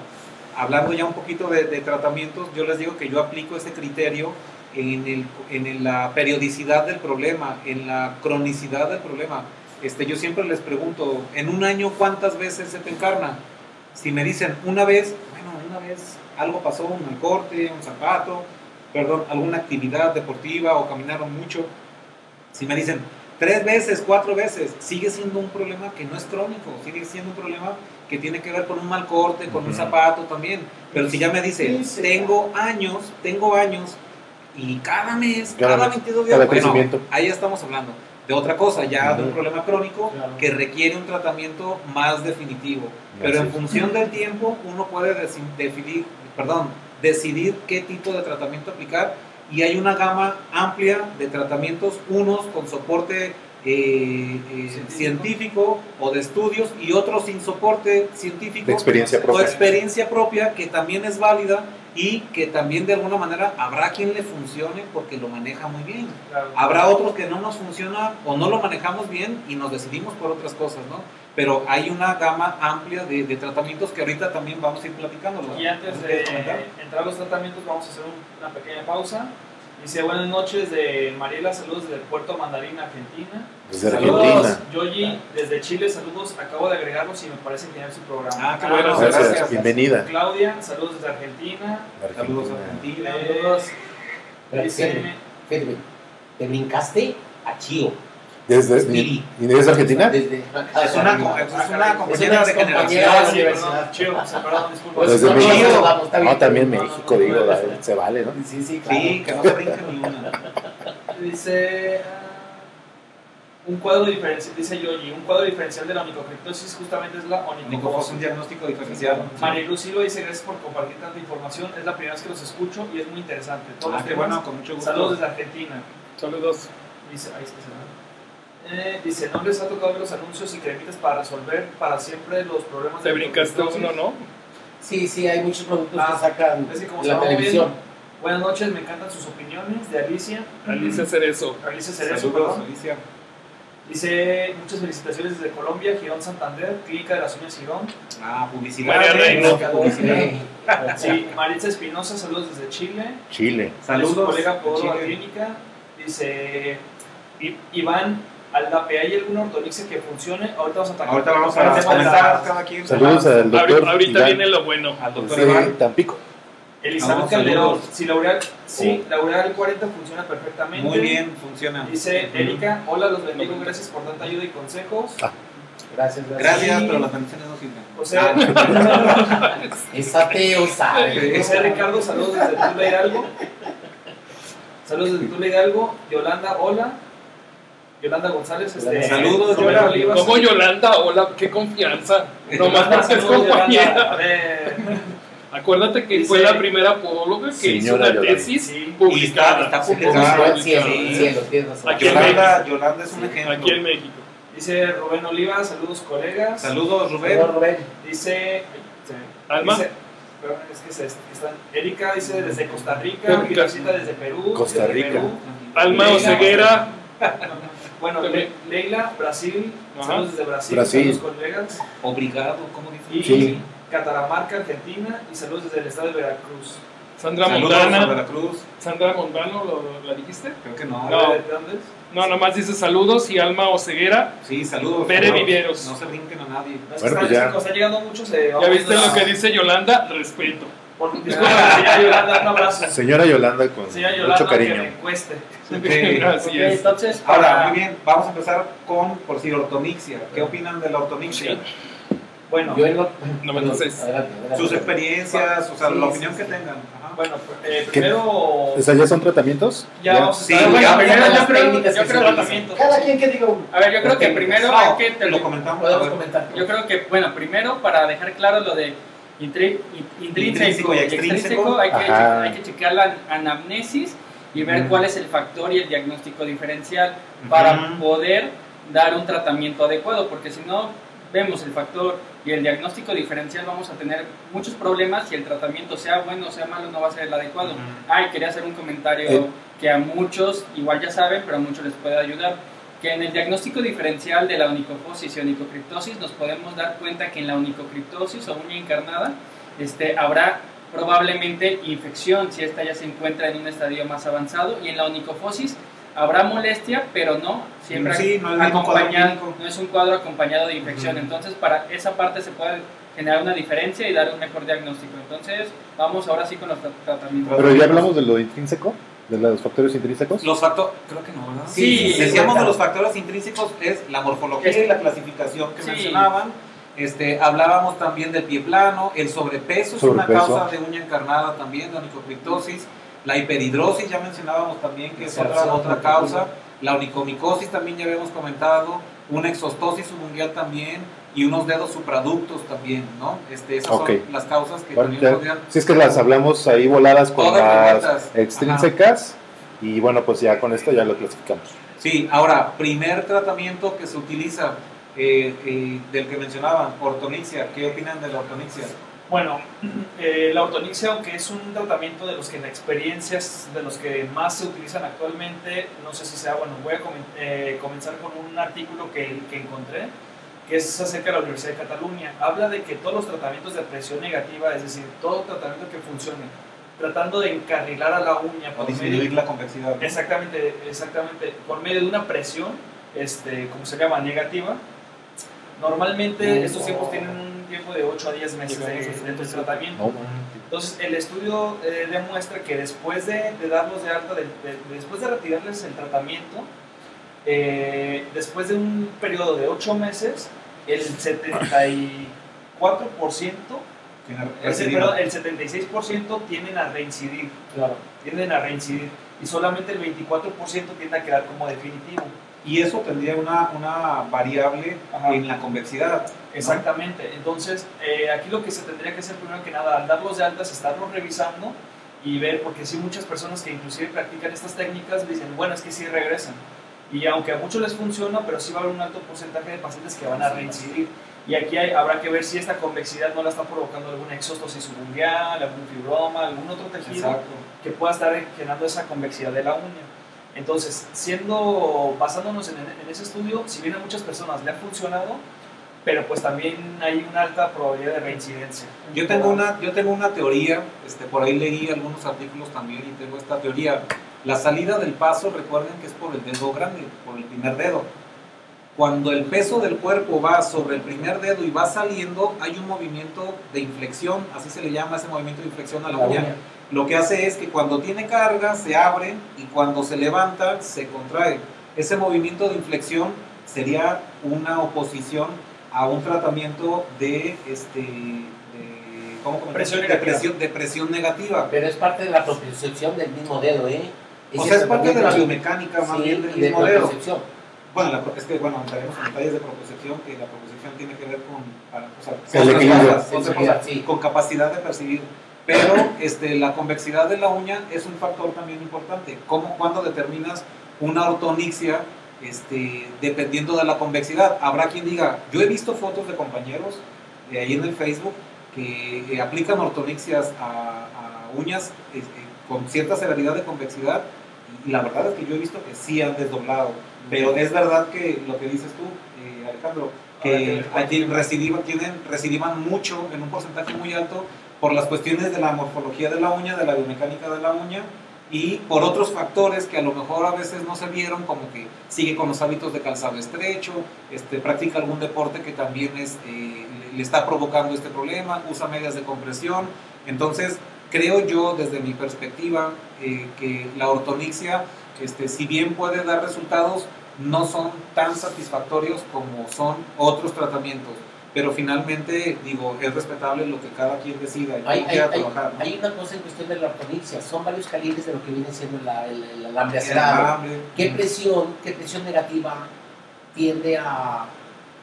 hablando ya un poquito de, tratamientos, yo les digo que yo aplico ese criterio en, el, en la periodicidad del problema, en la cronicidad del problema. Este, yo siempre les pregunto, en un año, ¿cuántas veces se te encarna? Si me dicen una vez, bueno, una vez algo pasó, un corte, un zapato, perdón, alguna actividad deportiva o caminaron mucho. Si me dicen tres veces, cuatro veces, sigue siendo un problema que no es crónico, sigue siendo un problema que tiene que ver con un mal corte, con un zapato también. Pero si ya me dice, tengo años, tengo años, y cada mes, Cada cada, mes, 22 días, cada bueno, ahí ya estamos hablando de otra cosa, ya de un problema crónico Claro. que requiere un tratamiento más definitivo. Pero en función del tiempo, uno puede deci- definir, perdón, decidir qué tipo de tratamiento aplicar y hay una gama amplia de tratamientos, unos con soporte eh, eh, científico. o de estudios y otros sin soporte científico De experiencia o propia. experiencia propia que también es válida y que también de alguna manera habrá quien le funcione porque lo maneja muy bien. Claro. Habrá otros que no nos funciona o no lo manejamos bien y nos decidimos por otras cosas, ¿no? Pero hay una gama amplia de, de tratamientos que ahorita también vamos a ir platicando. Y antes de entrar a los tratamientos, vamos a hacer un- una pequeña pausa. Dice buenas noches de Mariela, saludos desde Puerto Mandarín, Argentina. Desde Saludos, Argentina. Yoyi, desde Chile, saludos. Acabo de agregarlos y me parece genial su programa. Ah, qué bueno, gracias. Gracias, gracias. bienvenida. Claudia, saludos desde Argentina. Saludos Argentina. a Argentina. Saludos. Dice, te brincaste a Chío. Desde, Spiri. ¿Y desde Argentina? Desde, Es una, es una compañera de generación. chido. Pues, Desde no, México. no, vamos, está bien. No, también México, no, digo, se vale, ¿no? Sí, sí, claro. Sí, que no se brinque ni una. Dice ah, un cuadro diferencial, dice Yoyi, un cuadro diferencial de la onicocriptosis justamente es la Nicofos, un onicofosis. diagnóstico diferencial. Marilu Silva dice gracias por compartir tanta información, es la primera vez que los escucho y es muy interesante. Todos Ah, qué bueno, con mucho gusto. Saludos desde Argentina. Saludos. Dice, ahí está, se va. Eh, dice, ¿no les ha tocado ver los anuncios y cremitas para resolver para siempre los problemas Te de brincaste uno, ¿no? Sí, sí, hay muchos productos Ah, que sacan es que como de la televisión. viendo- Buenas noches, me encantan sus opiniones de Alicia. Alicia Cerezo. Alicia Cerezo, Saludos, perdón. Alicia. Dice, muchas felicitaciones desde Colombia, Girón Santander, Clínica de las Uñas Girón. Ah, publicidad. María Reina. Ok. Sí, Maritza Espinosa, saludos desde Chile. Chile. Saludos. Su colega la clínica. Dice, Iván Aldape, ¿hay alguna ortodoxia que funcione? Ahorita vamos a atacar. Ahorita vamos a comentar las- cada quien. Saludos al doctor Ahorita, viene lo bueno. al doctor Iván. Tampico. Elizabeth Calderón, si Laureal, sí, Laureal 40 funciona perfectamente. Muy bien, funciona. Dice. Erika, hola, los bendigo, gracias por tanta ayuda y consejos. Ah. Gracias, gracias. Gracias, pero las bendiciones no sirven. José, Ah. Es ateo, sabe. José Ricardo, saludos desde Tula Hidalgo. Saludos desde Tula Hidalgo. Yolanda, hola. Yolanda González, este, Saludos, Rubén Yola. Olivas. ¿Cómo Yolanda? Hola, qué confianza. Nomás Yolanda, saludos, Yolanda. compañera. A ver, Acuérdate que Dice- fue la primera podóloga que hizo una Yolanda. tesis Sí. publicada. Está- está Sí, publicada. cielo, Sí. razón. Aquí en Yolanda, Yolanda es un ejemplo. Aquí en México. Dice Rubén Oliva, saludos colegas. Saludos, Rubén. Señor Rubén. Dice, se- Alma. dice- perdón, es que se están. Erika dice desde Costa Rica, Erika. Virgencita desde Perú. Costa desde Rica. Perú. Alma Oseguera. Bueno. Le- Leila, Brasil. Saludos desde Brasil. Brasil. Saludos colegas. Obrigado, ¿cómo dice? Sí. Catamarca, Argentina. Y saludos desde el estado de Veracruz. Sandra Saludos Montana. Veracruz. Sandra Montano, ¿lo- ¿la dijiste? Creo que no. No. ¿De dónde? No, nomás dice saludos y Alma Oseguera. Sí, saludos. Saludos. Viveros. No se brinquen a nadie. No, es que Bueno, pues ya. chicos, están llegando muchos. Eh, ¿Ya viste a- lo que dice Yolanda? Respeto. Señora Yolanda, un abrazo. Señora Yolanda, con Señora Yolanda, mucho que cariño. me entonces, Ahora, para- muy bien, vamos a empezar con, por decir, ortomixia. ¿Qué opinan de la ortomixia? Bueno, Yo en lo- No me entonces. Adelante, adelante. Sus experiencias, o sea, Sí, la opinión sí. que tengan. Ajá. bueno, eh, ¿Qué? primero. O sea, ¿ya son tratamientos? Ya Ya. vamos a Sí, estar- ya, bueno, primero ya yo las creo, técnicas yo que creo se tratamientos. Cada quien que diga uno. A ver, yo creo que primero No, hay que... lo comentamos. a Podemos ver. comentar. Yo creo que, bueno, primero para dejar claro lo de intri- intrínseco Intrínseco y extrínseco. hay que, Ajá. hay que checar la anamnesis y ver cuál es el factor y el diagnóstico diferencial para poder dar un tratamiento adecuado, porque si no vemos el factor y el diagnóstico diferencial vamos a tener muchos problemas y el tratamiento sea bueno o sea malo no va a ser el adecuado. Ujú. Ay, quería hacer un comentario Eh. que a muchos igual ya saben, pero a muchos les puede ayudar. Que en el diagnóstico diferencial de la onicofosis y onicocriptosis nos podemos dar cuenta que en la onicocriptosis o uña encarnada este, habrá probablemente infección si esta ya se encuentra en un estadio más avanzado y en la onicofosis habrá molestia, pero no siempre Sí, no acompañado, no es un cuadro acompañado de infección. Entonces, para esa parte se puede generar una diferencia y dar un mejor diagnóstico. Entonces, vamos ahora sí con los tra- tratamientos. Pero ya hablamos de lo intrínseco, de los factores intrínsecos. Los factores, creo que no, ¿verdad? Sí, Decíamos de los factores intrínsecos, es la morfología y la clasificación que Sí. mencionaban. Este, hablábamos también del pie plano, el sobrepeso es una causa de uña encarnada también, de onicocriptosis. La hiperhidrosis ya mencionábamos también que es otra, otra causa. La onicomicosis también ya habíamos comentado. Una exostosis subungual también y unos dedos supraductos también, ¿no? Este, esas Ok. son las causas que Bueno, también podrían Si es que las hablamos ahí voladas con las extrínsecas y bueno, pues ya con esto ya lo clasificamos. Sí, ahora, primer tratamiento que se utiliza eh, eh, del que mencionaban, ortonixia. ¿Qué opinan de la ortonixia? Bueno, eh, la ortonixia, aunque es un tratamiento de los que en experiencias de los que más se utilizan actualmente, no sé si sea, bueno, voy a comen- eh, comenzar con un artículo que, que encontré, que es acerca de la Universidad de Cataluña. Habla de que todos los tratamientos de presión negativa, es decir, todo tratamiento que funcione tratando de encarrilar a la uña O por medio, disminuir la convexidad. ¿no? exactamente, exactamente, por medio de una presión, este, como se llama, negativa. Normalmente estos tiempos tienen un tiempo de 8 a 10 meses de, de tratamiento. No, Entonces, el estudio eh, demuestra que después de, de darlos de alta, de- de- después de retirarles el tratamiento, eh, después de un periodo de 8 meses, el 74%, Tiene el, perdón, el 76% tienden a reincidir, Claro. tienden a reincidir, y solamente el 24% tiende a quedar como definitivo. Y eso tendría una, una variable Ajá. en la convexidad. Exactamente. Entonces, eh, aquí lo que se tendría que hacer primero que nada, al darlos de altas, estarlos revisando y ver, porque sí muchas personas que inclusive practican estas técnicas dicen, bueno, es que sí regresan. Y aunque a muchos les funciona, pero sí va a haber un alto porcentaje de pacientes que van a reincidir. Y aquí hay- habrá que ver si esta convexidad no la está provocando alguna exostosis ubungual, algún fibroma, algún otro tejido Exacto. que pueda estar generando esa convexidad de la uña. Entonces, siendo, basándonos en, en ese estudio, si bien a muchas personas le ha funcionado, pero pues también hay una alta probabilidad de reincidencia. Yo tengo una, yo tengo una teoría, este, por ahí leí algunos artículos también y tengo esta teoría. La salida del paso, recuerden que es por el dedo grande, por el primer dedo. Cuando el peso del cuerpo va sobre el primer dedo y va saliendo, hay un movimiento de inflexión, así se le llama ese movimiento de inflexión a la, La uña. uña. Lo que hace es que cuando tiene carga se abre y cuando se levanta se contrae. Ese movimiento de inflexión sería una oposición a un tratamiento de, este, de, ¿cómo? Presión de, negativa. presión, de presión negativa. Pero es parte de la propiocepción del mismo dedo, ¿eh? O sea, es parte de la biomecánica más sí, bien del y de mismo dedo. Bueno, la, es que bueno, entraremos en detalles de propiocepción, que la propiocepción tiene que ver con, para- o sea, equilibrio. cosas, sí. con capacidad de percibir. Pero este, la convexidad de la uña es un factor también importante. ¿Cómo, cuando determinas una ortonixia este, dependiendo de la convexidad? Habrá quien diga, yo he visto fotos de compañeros de ahí en el Facebook que eh, aplican ortonixias a, a uñas este, con cierta severidad de convexidad la verdad es que yo he visto que sí han desdoblado. Pero es verdad que lo que dices tú, eh, Alejandro, que allí recidivan, tienen, recidivan mucho, en un porcentaje muy alto, por las cuestiones de la morfología de la uña, de la biomecánica de la uña, y por otros factores que a lo mejor a veces no se vieron, como que sigue con los hábitos de calzado estrecho, este, practica algún deporte que también es, eh, le, le está provocando este problema, usa medias de compresión. Entonces, creo yo, desde mi perspectiva, eh, que la ortonixia, este, si bien puede dar resultados, no son tan satisfactorios como son otros tratamientos. Pero finalmente, digo, es respetable lo que cada quien decida y Hay, hay, quiera hay- trabajar. ¿no? hay una cosa en cuestión de la ortonixia, son varios calibres de lo que viene siendo la- el, el alambre El acerado. alambre, ¿Qué presión, qué presión negativa tiende a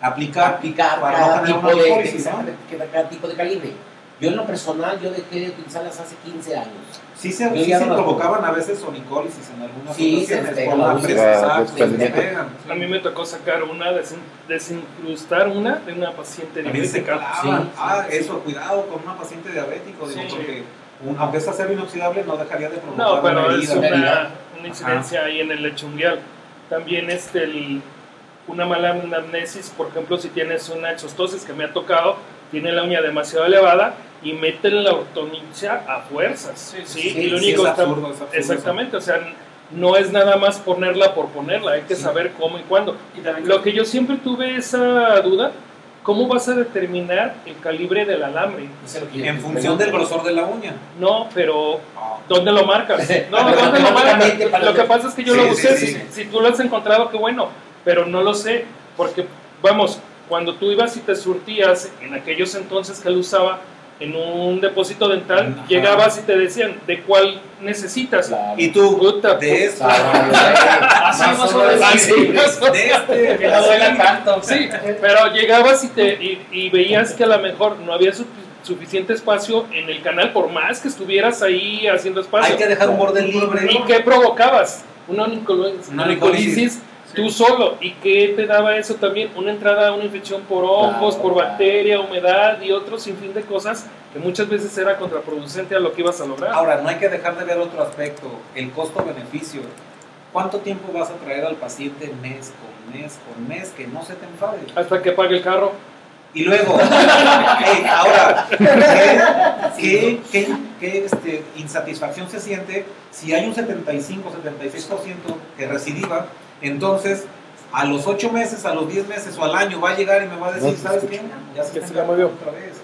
aplicar aplicar para cada no tipo de, ¿no? cada tipo de calibre? Yo en lo personal, yo dejé de utilizarlas hace 15 años. Sí se, sí se provocaban a veces sonicólisis en algunas Sí, se ocasiones. despega por la presa, exacto, se sí. A mí me tocó sacar una, desen- desincrustar una de una paciente se diabética. Sí, ah, sí, eso, cuidado con una paciente diabético, digo, porque un- aunque es acero inoxidable, no dejaría de provocar No, pero una es herida. una, una incidencia ahí en el lecho unguial. También este, el- una mala anamnesis, por ejemplo, si tienes una exostosis que me ha tocado, tiene la uña demasiado elevada y meten la ortonixia a fuerzas. Sí, sí, sí, y lo Sí, único es está- absurdo, es absurdo. Exactamente, o sea, no es nada más ponerla por ponerla, hay que Sí. saber cómo y cuándo. Y también Lo que yo siempre tuve esa duda, ¿cómo vas a determinar el calibre del alambre? En función del grosor de la uña. No, Ah, pero ¿dónde lo marcas? No, Pero ¿dónde lo marcas? Lo que pasa es que yo Sí, lo sí, usé, sí. Si, si tú lo has encontrado, qué bueno, pero no lo sé, porque, vamos, cuando tú ibas y te surtías, en aquellos entonces que lo usaba, en un depósito dental, Ajá. llegabas y te decían, ¿de cuál necesitas? Claro. Y tú, Puta, de Claro, Así más o menos. Así, de este, Que no duela tanto. Sí, pero llegabas y, te, y, y veías que a lo mejor no había su- suficiente espacio en el canal, por más que estuvieras ahí haciendo espacio. hay que dejar un borde libre. ¿Y qué provocabas? Una onicolisis, Una una tú solo. ¿Y qué te daba eso también? Una entrada a una infección por hongos, Claro, por claro. bacteria, humedad y otro sinfín de cosas que muchas veces era contraproducente a lo que ibas a lograr. Ahora, no hay que dejar de ver otro aspecto, el costo-beneficio. ¿Cuánto tiempo vas a traer al paciente mes con mes con mes que no se te enfade? Hasta que pague el carro. Y luego, eh, ahora, ¿qué, qué, qué, este, insatisfacción se siente si hay un 75, 76% que recidiva? Entonces, a los 8 meses, a los 10 meses o al año va a llegar y me va a decir, No, ¿sabes qué? Ya se se la movió. otra vez.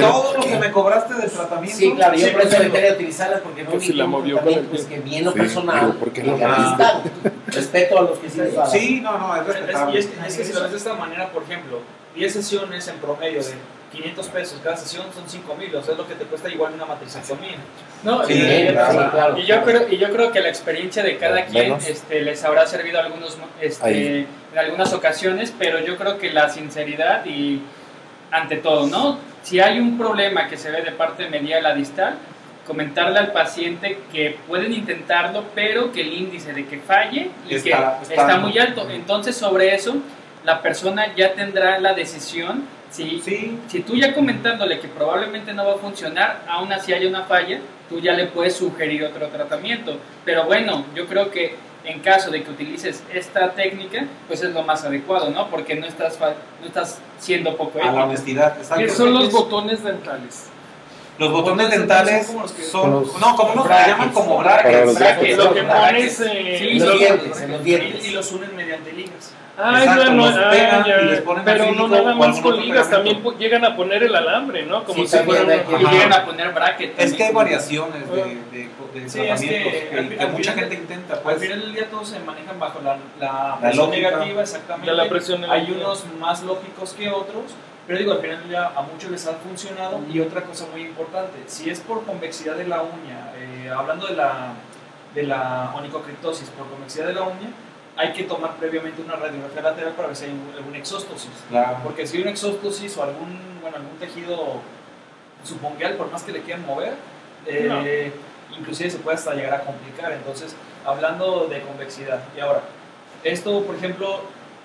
Todo lo que me cobraste del tratamiento. Sí, claro, yo Sí, por eso evité de utilizarlas porque no si la movió con el pues, que bien lo Sí, personal. pero ¿por qué lo y realista. Respeto a los que sí. Sí, no, no, es Es, respetable. y es, que- es que si lo ves de esta manera, por ejemplo, 10 sesiones en promedio de 500 pesos, cada sesión son 5 mil, o sea, es lo que te cuesta igual una No, Sí, y, Sí, claro, claro. y yo creo y yo creo que la experiencia de cada quien Menos. este, les habrá servido algunos este, en algunas ocasiones, pero yo creo que la sinceridad y ante todo, ¿no? Si hay un problema que se ve de parte medial a distal, comentarle al paciente que pueden intentarlo, pero que el índice de que falle y Está- que está- está muy alto. Entonces, sobre eso, la persona ya tendrá la decisión si Sí, si tú ya comentándole que probablemente no va a funcionar, aún así hay una falla, tú ya le puedes sugerir otro tratamiento. Pero bueno, yo creo que en caso de que utilices esta técnica, pues es lo más adecuado, ¿no? Porque no estás, fa- no estás siendo poco a la honestidad. ¿Qué son los Es- botones dentales? Los botones dentales son como los que- son, Los no, como los que brackets. llaman como brackets. los brackets. Lo que brackets. pones eh, Sí, En los lo- dientes, en los Y, dientes. y los unen mediante ligas. Ah, Exacto, ya no, los ah, pegan ya. y les ponen pero no nada más con ligas, también llegan a poner el alambre, ¿no? Como Sí, si también fuera hay que- Y Ajá. llegan a poner bracket. Es que hay también. variaciones de, de, de Sí, es tratamientos que que, al- que al mucha final- gente intenta. Al Pues, final del día todos se manejan bajo la, la La presión lógica. negativa, exactamente. de la presión Hay negativa. unos más lógicos que otros, pero digo, al final día a muchos les ha funcionado. Y otra cosa muy importante, si es por convexidad de la uña, eh, hablando de la, de la onicocriptosis por convexidad de la uña, hay que tomar previamente una radiografía lateral para ver si hay alguna exóstosis. claro. Porque si hay una exóstosis o algún, bueno, algún tejido subungual, por más que le quieran mover, eh, inclusive se puede hasta llegar a complicar. Entonces, hablando de convexidad. Y ahora, esto, por ejemplo,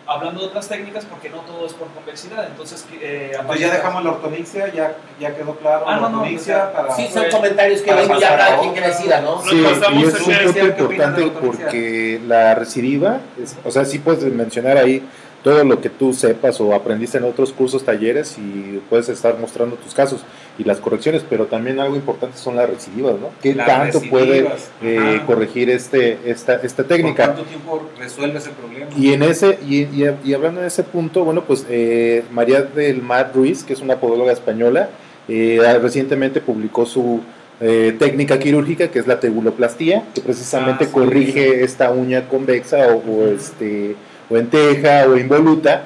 hablando de otras técnicas, porque no todo es por convexidad. Entonces, eh, Entonces ya dejamos la ortonixia, ya, ya quedó claro Ah, la no, no, ortonixia para... Sí, son Pues, comentarios que ven ya pasar a cada quien que decida, ¿no? Sí, y es un punto ¿qué opinan de importante porque la recidiva, es- o sea, sí puedes mencionar ahí todo lo que tú sepas o aprendiste en otros cursos, talleres y puedes estar mostrando tus casos y las correcciones, pero también algo importante son las recidivas, ¿no? ¿Qué Las tanto puede eh, corregir este esta, esta ¿Por técnica? cuánto tiempo resuelve ese problema? Y en ese y, y- y hablando de ese punto, bueno, pues eh, María del Mar Ruiz, que es una podóloga española, eh, recientemente publicó su eh, técnica quirúrgica, que es la teguloplastía, que precisamente Ah, sí. corrige esta uña convexa o, o, este o en teja o involuta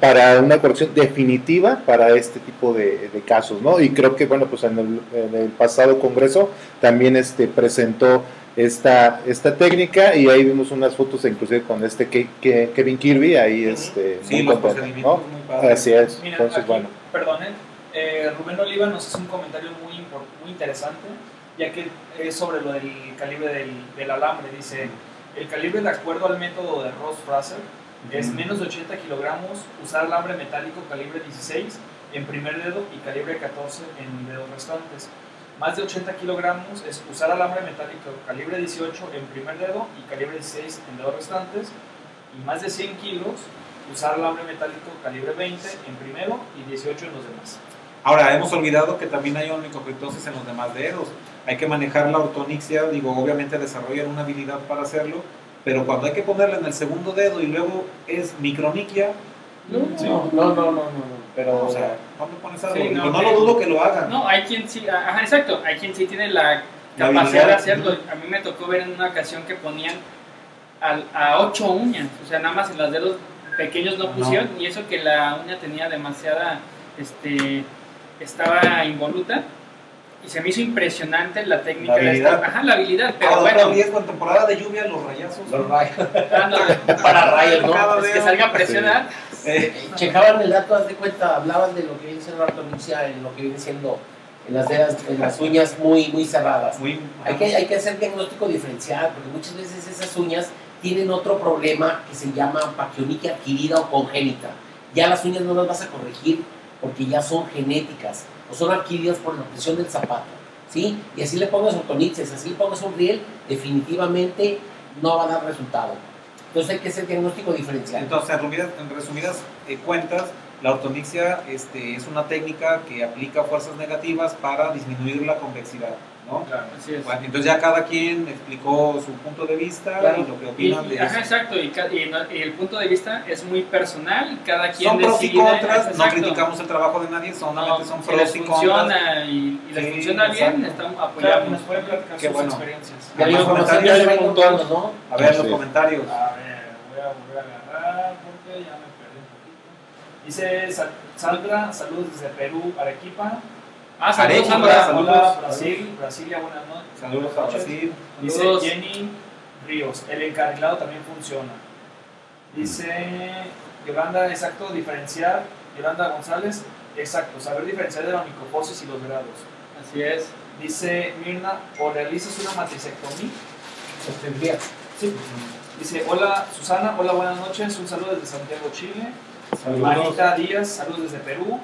para una corrección definitiva para este tipo de, de casos, ¿no? Y creo que, bueno, pues en el, en el pasado congreso también este, presentó esta, esta técnica y ahí vimos unas fotos inclusive con este Ke- Ke- Kevin Kirby, ahí este, Sí, muy contento, ¿no? muy. Así es, Mira, entonces aquí, bueno. Perdonen, eh, Rubén Oliva nos hace un comentario muy, muy interesante, ya que es sobre lo del calibre del, del alambre. Dice, el calibre de acuerdo al método de Ross Fraser es menos de 80 kilogramos, usar alambre metálico calibre 16 en primer dedo y calibre 14 en dedos restantes. Más de 80 kilogramos es usar alambre metálico calibre 18 en primer dedo y calibre 16 en dedos restantes. Y más de 100 kilos, usar alambre metálico calibre 20 en primero y 18 en los demás. Ahora, hemos olvidado que también hay onicocriptosis en los demás dedos. Hay que manejar la ortonixia, digo, obviamente desarrollan una habilidad para hacerlo, pero cuando hay que ponerla en el segundo dedo y luego es microniquia, No, no, no, no, no, no, pero o sea, ¿cuándo pones algo? Sí, no, lo dudo que lo hagan. No, hay quien sí, ajá, exacto, hay quien sí tiene la capacidad de hacerlo. A mí me tocó ver en una ocasión que ponían al- a ocho uñas, o sea, nada más en los dedos pequeños no No. pusieron, y eso que la uña tenía demasiada, este, estaba involuta, y se me hizo impresionante la técnica La de habilidad. esta, ajá, la habilidad, pero Ahora, bueno, riesgo en temporada de lluvia, los rayazos. los rayos. ándale, Para rayos, ¿no? Cada es que salga a presionar, Eh, Checaban el dato, haz de cuenta, hablaban de lo que viene siendo la ortodoxia, en lo que viene siendo en las, dedas- en las uñas muy, muy cerradas. muy, Hay que, hay que hacer diagnóstico diferencial, porque muchas veces esas uñas tienen otro problema que se llama paquioniquia adquirida o congénita. Ya las uñas no las vas a corregir porque ya son genéticas o son adquiridas por la presión del zapato. ¿sí? Y así le pongas ortonices, así le pongas un riel, definitivamente no va a dar resultado. Entonces hay que hacer diagnóstico diferencial. Entonces, en resumidas, en resumidas eh, cuentas, La ortonixia este, es una técnica que aplica fuerzas negativas para disminuir la convexidad, ¿no? Así es. Bueno, entonces ya cada quien explicó su punto de vista Claro. y lo que opinan y- de ajá, eso. exacto, y, y no- y el punto de vista es muy personal, cada quien Son pros y contras, no criticamos el trabajo de nadie, No, solamente son si les pros y contras. funciona y, y les Sí, funciona bien, estamos Claro, apoyamos. nos pueden platicar Qué sus bueno. experiencias. Como comentarios. ¿no? A ver, los Sí. comentarios. A ver, voy a volver a agarrar porque ya me perdí un poquito. Dice Sa- Sandra, saludos desde Perú, Arequipa. Ah, saludos, Arequipa, Sandra. saludos. Hola, Brasil, Brasilia, buenas noches. Saludos a Brasil. Dice Saludos. Jenny Ríos, el encarrilado también funciona. Dice Yolanda, exacto, diferenciar. Yolanda González, exacto, saber diferenciar de la onicoposis y los grados. Así es. Dice Mirna, o realizas una matricectomía. Se tendría. Sí. Dice, hola Susana, hola, buenas noches, un saludo desde Santiago, Chile. Saludos. Marita Díaz, saludos desde Perú.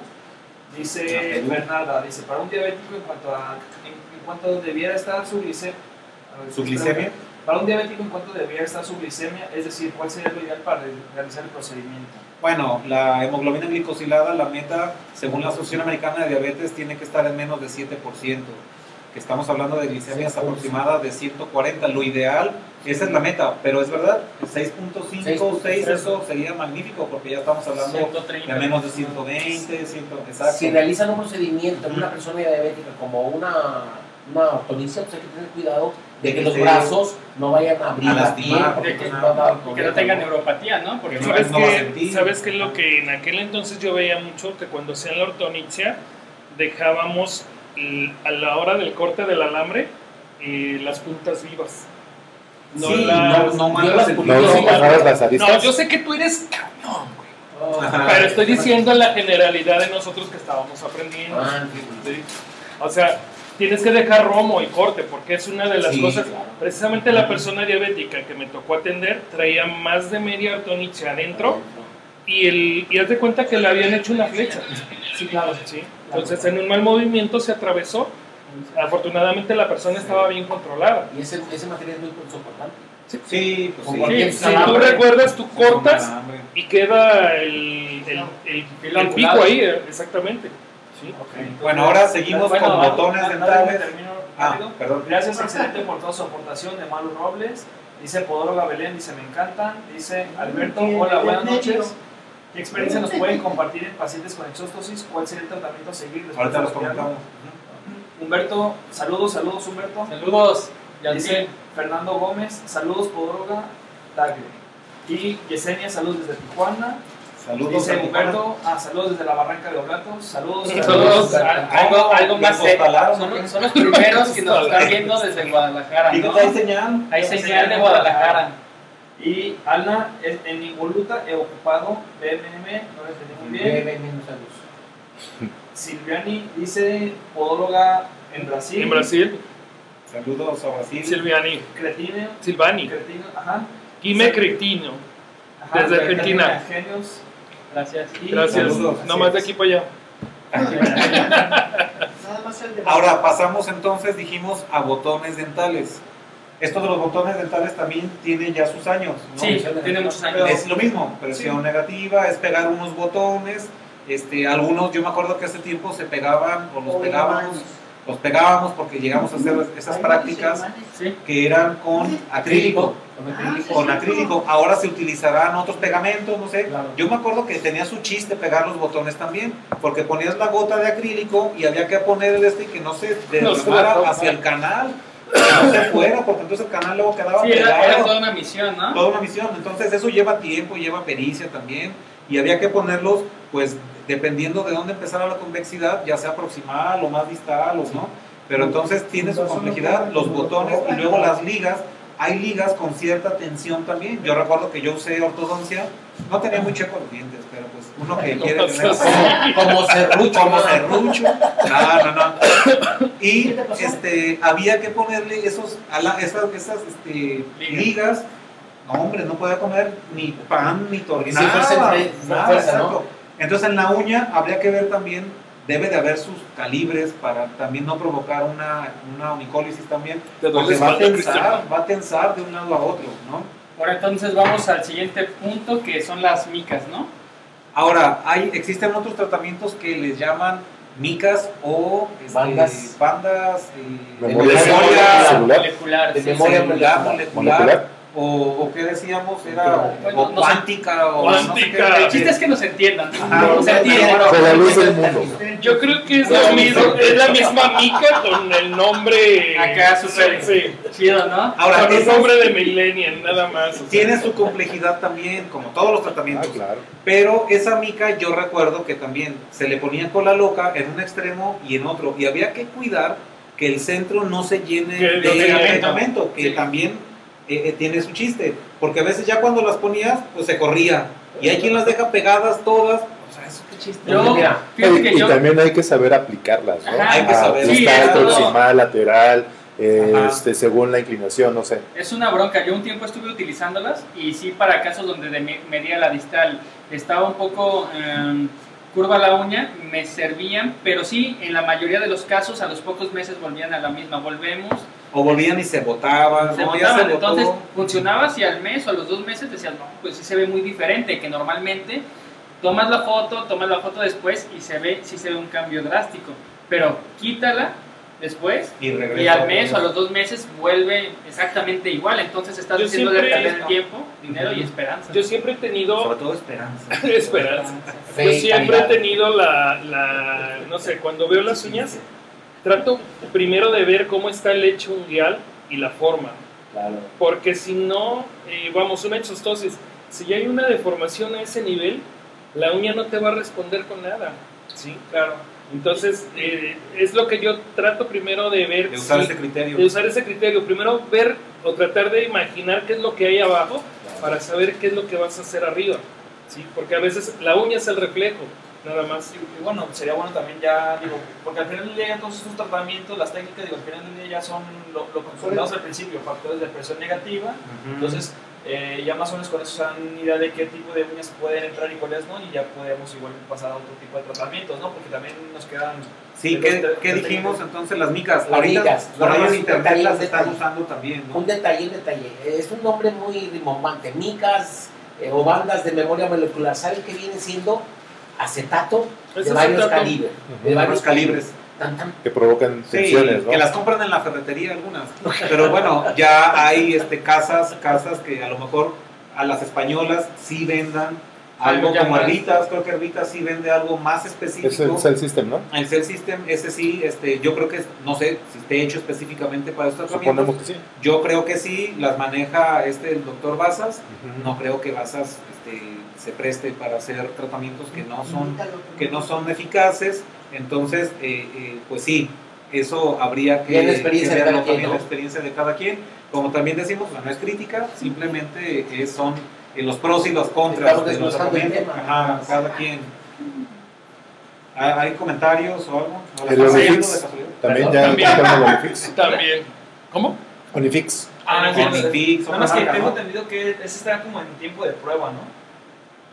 Dice. Bernarda, dice, para un diabético en cuanto a en, en cuanto debiera estar su glicemia. ¿Su glicemia? Para un diabético en cuanto debería estar su glicemia, es decir, ¿cuál sería lo ideal para re- realizar el procedimiento? Bueno, la hemoglobina glicosilada, la meta, según la Asociación Americana de Diabetes, tiene que estar en menos de 7%. Que estamos hablando de glicemias aproximadas de 140. Lo ideal, esa es la meta, pero es verdad, 6.5 o 6, eso sería magnífico porque ya estamos hablando 130. de menos de 120, 100, exacto. Si realizan un procedimiento en una persona diabética como una, una ortonicia, pues hay que tener cuidado de que los brazos no vayan a abrir A la piel, que, entonces va a dar y que no tengan ¿no? neuropatía, ¿no? Porque Que no- ¿Sabes no va a qué, sentir. ¿Sabes qué es lo que en aquel entonces yo veía mucho? Que cuando hacían la ortonictia dejábamos a la hora del corte del alambre eh, las puntas vivas. No Sí, las- no, no mandas las publico, No, no, agarras las aristas. No, yo sé que tú eres cabrón, güey. Ajá. Pero estoy diciendo la generalidad de nosotros que estábamos aprendiendo. Ah, sí. ¿sí? O sea, tienes que dejar romo y corte, porque es una de las Sí, cosas. claro. Precisamente la persona diabética que me tocó atender traía más de media ortonicia adentro y, el, y haz de cuenta que le habían hecho una flecha. Sí, claro. ¿sí? Entonces, en un mal movimiento se atravesó. Afortunadamente, la persona estaba bien controlada. Y ese, ese material es muy soportante. Sí, pues sí. Sí, si tú recuerdas, tú cortas y queda el, el, el- Filo el pico ahí, eh, exactamente. ¿sí? Bueno, ahora seguimos Bueno, con ah, botones dentales. Ah, perdón. Gracias, excelente por toda su aportación de Malu Robles. Dice Podóloga Belén, dice me encantan. Dice Alberto, hola, buenas noches. ¿Qué experiencia nos pueden compartir en pacientes con exóstosis? ¿Cuál sería el tratamiento a seguir después Ahorita de los comentamos. Humberto, saludos, saludos Humberto. Saludos. Dice. Fernando Gómez, saludos Podóloga Tagle. Y Yesenia, saludos desde Tijuana. Saludos Dice. Humberto, ah, saludos desde la Barranca de Oblatos. Saludos. Saludos. Algo, algo más Son, son los primeros que nos están viendo desde Guadalajara. ¿no? Hay señal. Hay señal de Guadalajara. Y Alna, en, en Involuta he ocupado BMM, no lo entendí muy bien. ve, menos años. Silviani dice podóloga en Brasil. En Brasil, Saludos a Brasil. Silviani, Cretino. Silvani, Cretino, ajá. Quime Cretino. ajá, Desde Argentina. Genios. Gracias. Y- Gracias. Saludos. No más de aquí para allá. Ahora pasamos entonces, dijimos, a botones dentales. Estos de los botones dentales también tienen ya sus años. ¿no? Sí, tiene muchos años. Es lo mismo, presión negativa, es pegar unos botones. Este, algunos, yo me acuerdo que hace tiempo se pegaban o los pegábamos, los pegábamos porque llegamos a hacer esas prácticas Sí. que eran con acrílico. Con acrílico. Con acrílico. Ahora se utilizarán otros pegamentos, no sé. Claro. Yo me acuerdo que tenía su chiste pegar los botones también, porque ponías la gota de acrílico y había que poner el este y que no se derramara derrama. hacia el canal, no se fuera, porque entonces el canal luego quedaba Sí, era, pegado. era toda una misión, ¿no? Toda una misión. Entonces eso lleva tiempo, lleva pericia también. Y había que ponerlos, pues, dependiendo de dónde empezara la convexidad, ya sea proximal o más distal o no. Pero entonces tiene su complejidad, los botones y luego las ligas. Hay ligas con cierta tensión también. Yo recuerdo que yo usé ortodoncia, no tenía muy checo los dientes, uno que quiere tener Como serrucho. como serrucho. No, no, no. Y este, había que ponerle esos, a la- esas, esas este, Ligas. No, hombre, no podía comer ni pan ni fuerza, ¿no? Entonces en la uña habría que ver también, debe de haber sus calibres para también no provocar una, una onicólisis también. ¿De dónde Porque va a tensar, va a tensar de un lado a otro, ¿no? Ahora entonces vamos al siguiente punto que son las micas, ¿no? Ahora, hay, existen otros tratamientos que les llaman micas o este, Bandas. bandas eh, de Memoria memoria celular. De memoria celular, molecular. molecular, Molecular. O, o qué decíamos, era Bueno, o cuántica o no sé Cuántica. qué. El chiste es que nos entiendan. Ajá. No la luz del mundo. Yo creo que es lo mismo, es la misma mica con el nombre. Acá, súper Sí, chido, ¿no? Ahora, con esas nombre de millennial, nada más. o sea. tiene su complejidad también, como todos los Ah, tratamientos. claro. Pero esa mica yo recuerdo que también se le ponía cola loca en un extremo y en otro. Y había que cuidar que el centro no se llene Que de medicamento, que Sí. también eh, eh, tiene su chiste. Porque a veces ya cuando las ponías, pues se corría. Y hay quien las deja pegadas todas. O sea, eso qué chiste. Yo, Mira, fíjate que y yo, también hay que saber aplicarlas, ¿no? Ajá, hay que Ah, saber. Sí, proximal, lateral, eh, este, según la inclinación, no sé. es una bronca. Yo un tiempo estuve utilizándolas y sí para casos donde de me- medía la distal estaba un poco em, curva la uña, me servían, pero sí, en la mayoría de los casos a los pocos meses volvían a la misma. Volvemos, O volvían y se botaban. se ¿no? Ya botaban. se botó. Entonces funcionaba si al mes o a los dos meses decías, no, pues sí se ve muy diferente, que normalmente tomas la foto, tomas la foto después y se ve, sí se ve un cambio drástico. Pero quítala después y, y al mes o a los dos meses vuelve exactamente igual. Entonces estás diciendo de perder tiempo, dinero y Ujú. esperanza. Yo siempre he tenido. Sobre todo esperanza. Esperanza. fe Yo y siempre he calidad. tenido la, la- No sé, cuando veo las uñas, trato primero de ver cómo está el lecho unguial y la forma. Claro. Porque si no, eh, vamos, una exostosis, si ya hay una deformación a ese nivel, la uña no te va a responder con nada. ¿Sí? Claro. Entonces, eh, es lo que yo trato primero de ver. De usar ese criterio. de usar ese criterio. Primero ver o tratar de imaginar qué es lo que hay abajo para saber qué es lo que vas a hacer arriba. ¿sí? Porque a veces la uña es el reflejo, nada más. Y, y bueno, sería bueno también ya, digo, porque al final del día todos estos tratamientos, las técnicas, digo, al final del día ya son lo, lo al principio, factores de presión negativa, entonces eh, ya más o menos con eso se dan idea de qué tipo de uñas pueden entrar y cuáles no, y ya podemos igual pasar a otro tipo de tratamientos, ¿no? Porque también nos quedan... Sí, ¿qué, qué dijimos entonces? Las micas. Las Ahorita, micas, por ahí en internet detalle, las están usando también, ¿no? Un detalle, un detalle. Es un nombre muy rimbombante. Micas eh, o bandas de memoria molecular. ¿Saben qué viene siendo? Acetato Es de varios acetato. calibres. De varios calibres. Tan, tan. Que provocan Sí, tensiones, ¿no? que las compran en la ferretería algunas. Pero bueno, ya hay este, casas, casas que a lo mejor a las españolas sí vendan algo como. Herbitas, creo que Herbitas sí vende algo más específico. Es el Cell System, ¿no? El Cell System, ese sí, este, yo creo que, es- no sé si esté hecho específicamente para estos tratamientos. Suponemos que sí. Yo creo que sí, las maneja este, el doctor Basas. No creo que Basas este, se preste para hacer tratamientos que no son, que no son eficaces. Entonces, eh, eh, pues sí, eso habría que, la experiencia que de verlo cada quien, también, ¿no? la experiencia de cada quien. Como también decimos, no es crítica, simplemente es- son eh, los pros y los contras Estamos de los desglosando el tema. Ajá, cada quien. ¿Hay comentarios o algo? ¿O la El Onifix. haciendo de casualidad? También ya También. Onifix. También. ¿Cómo? Onifix. Ah, Onifix, Nada más que tengo ¿no? entendido que ese está como en tiempo de prueba, ¿no?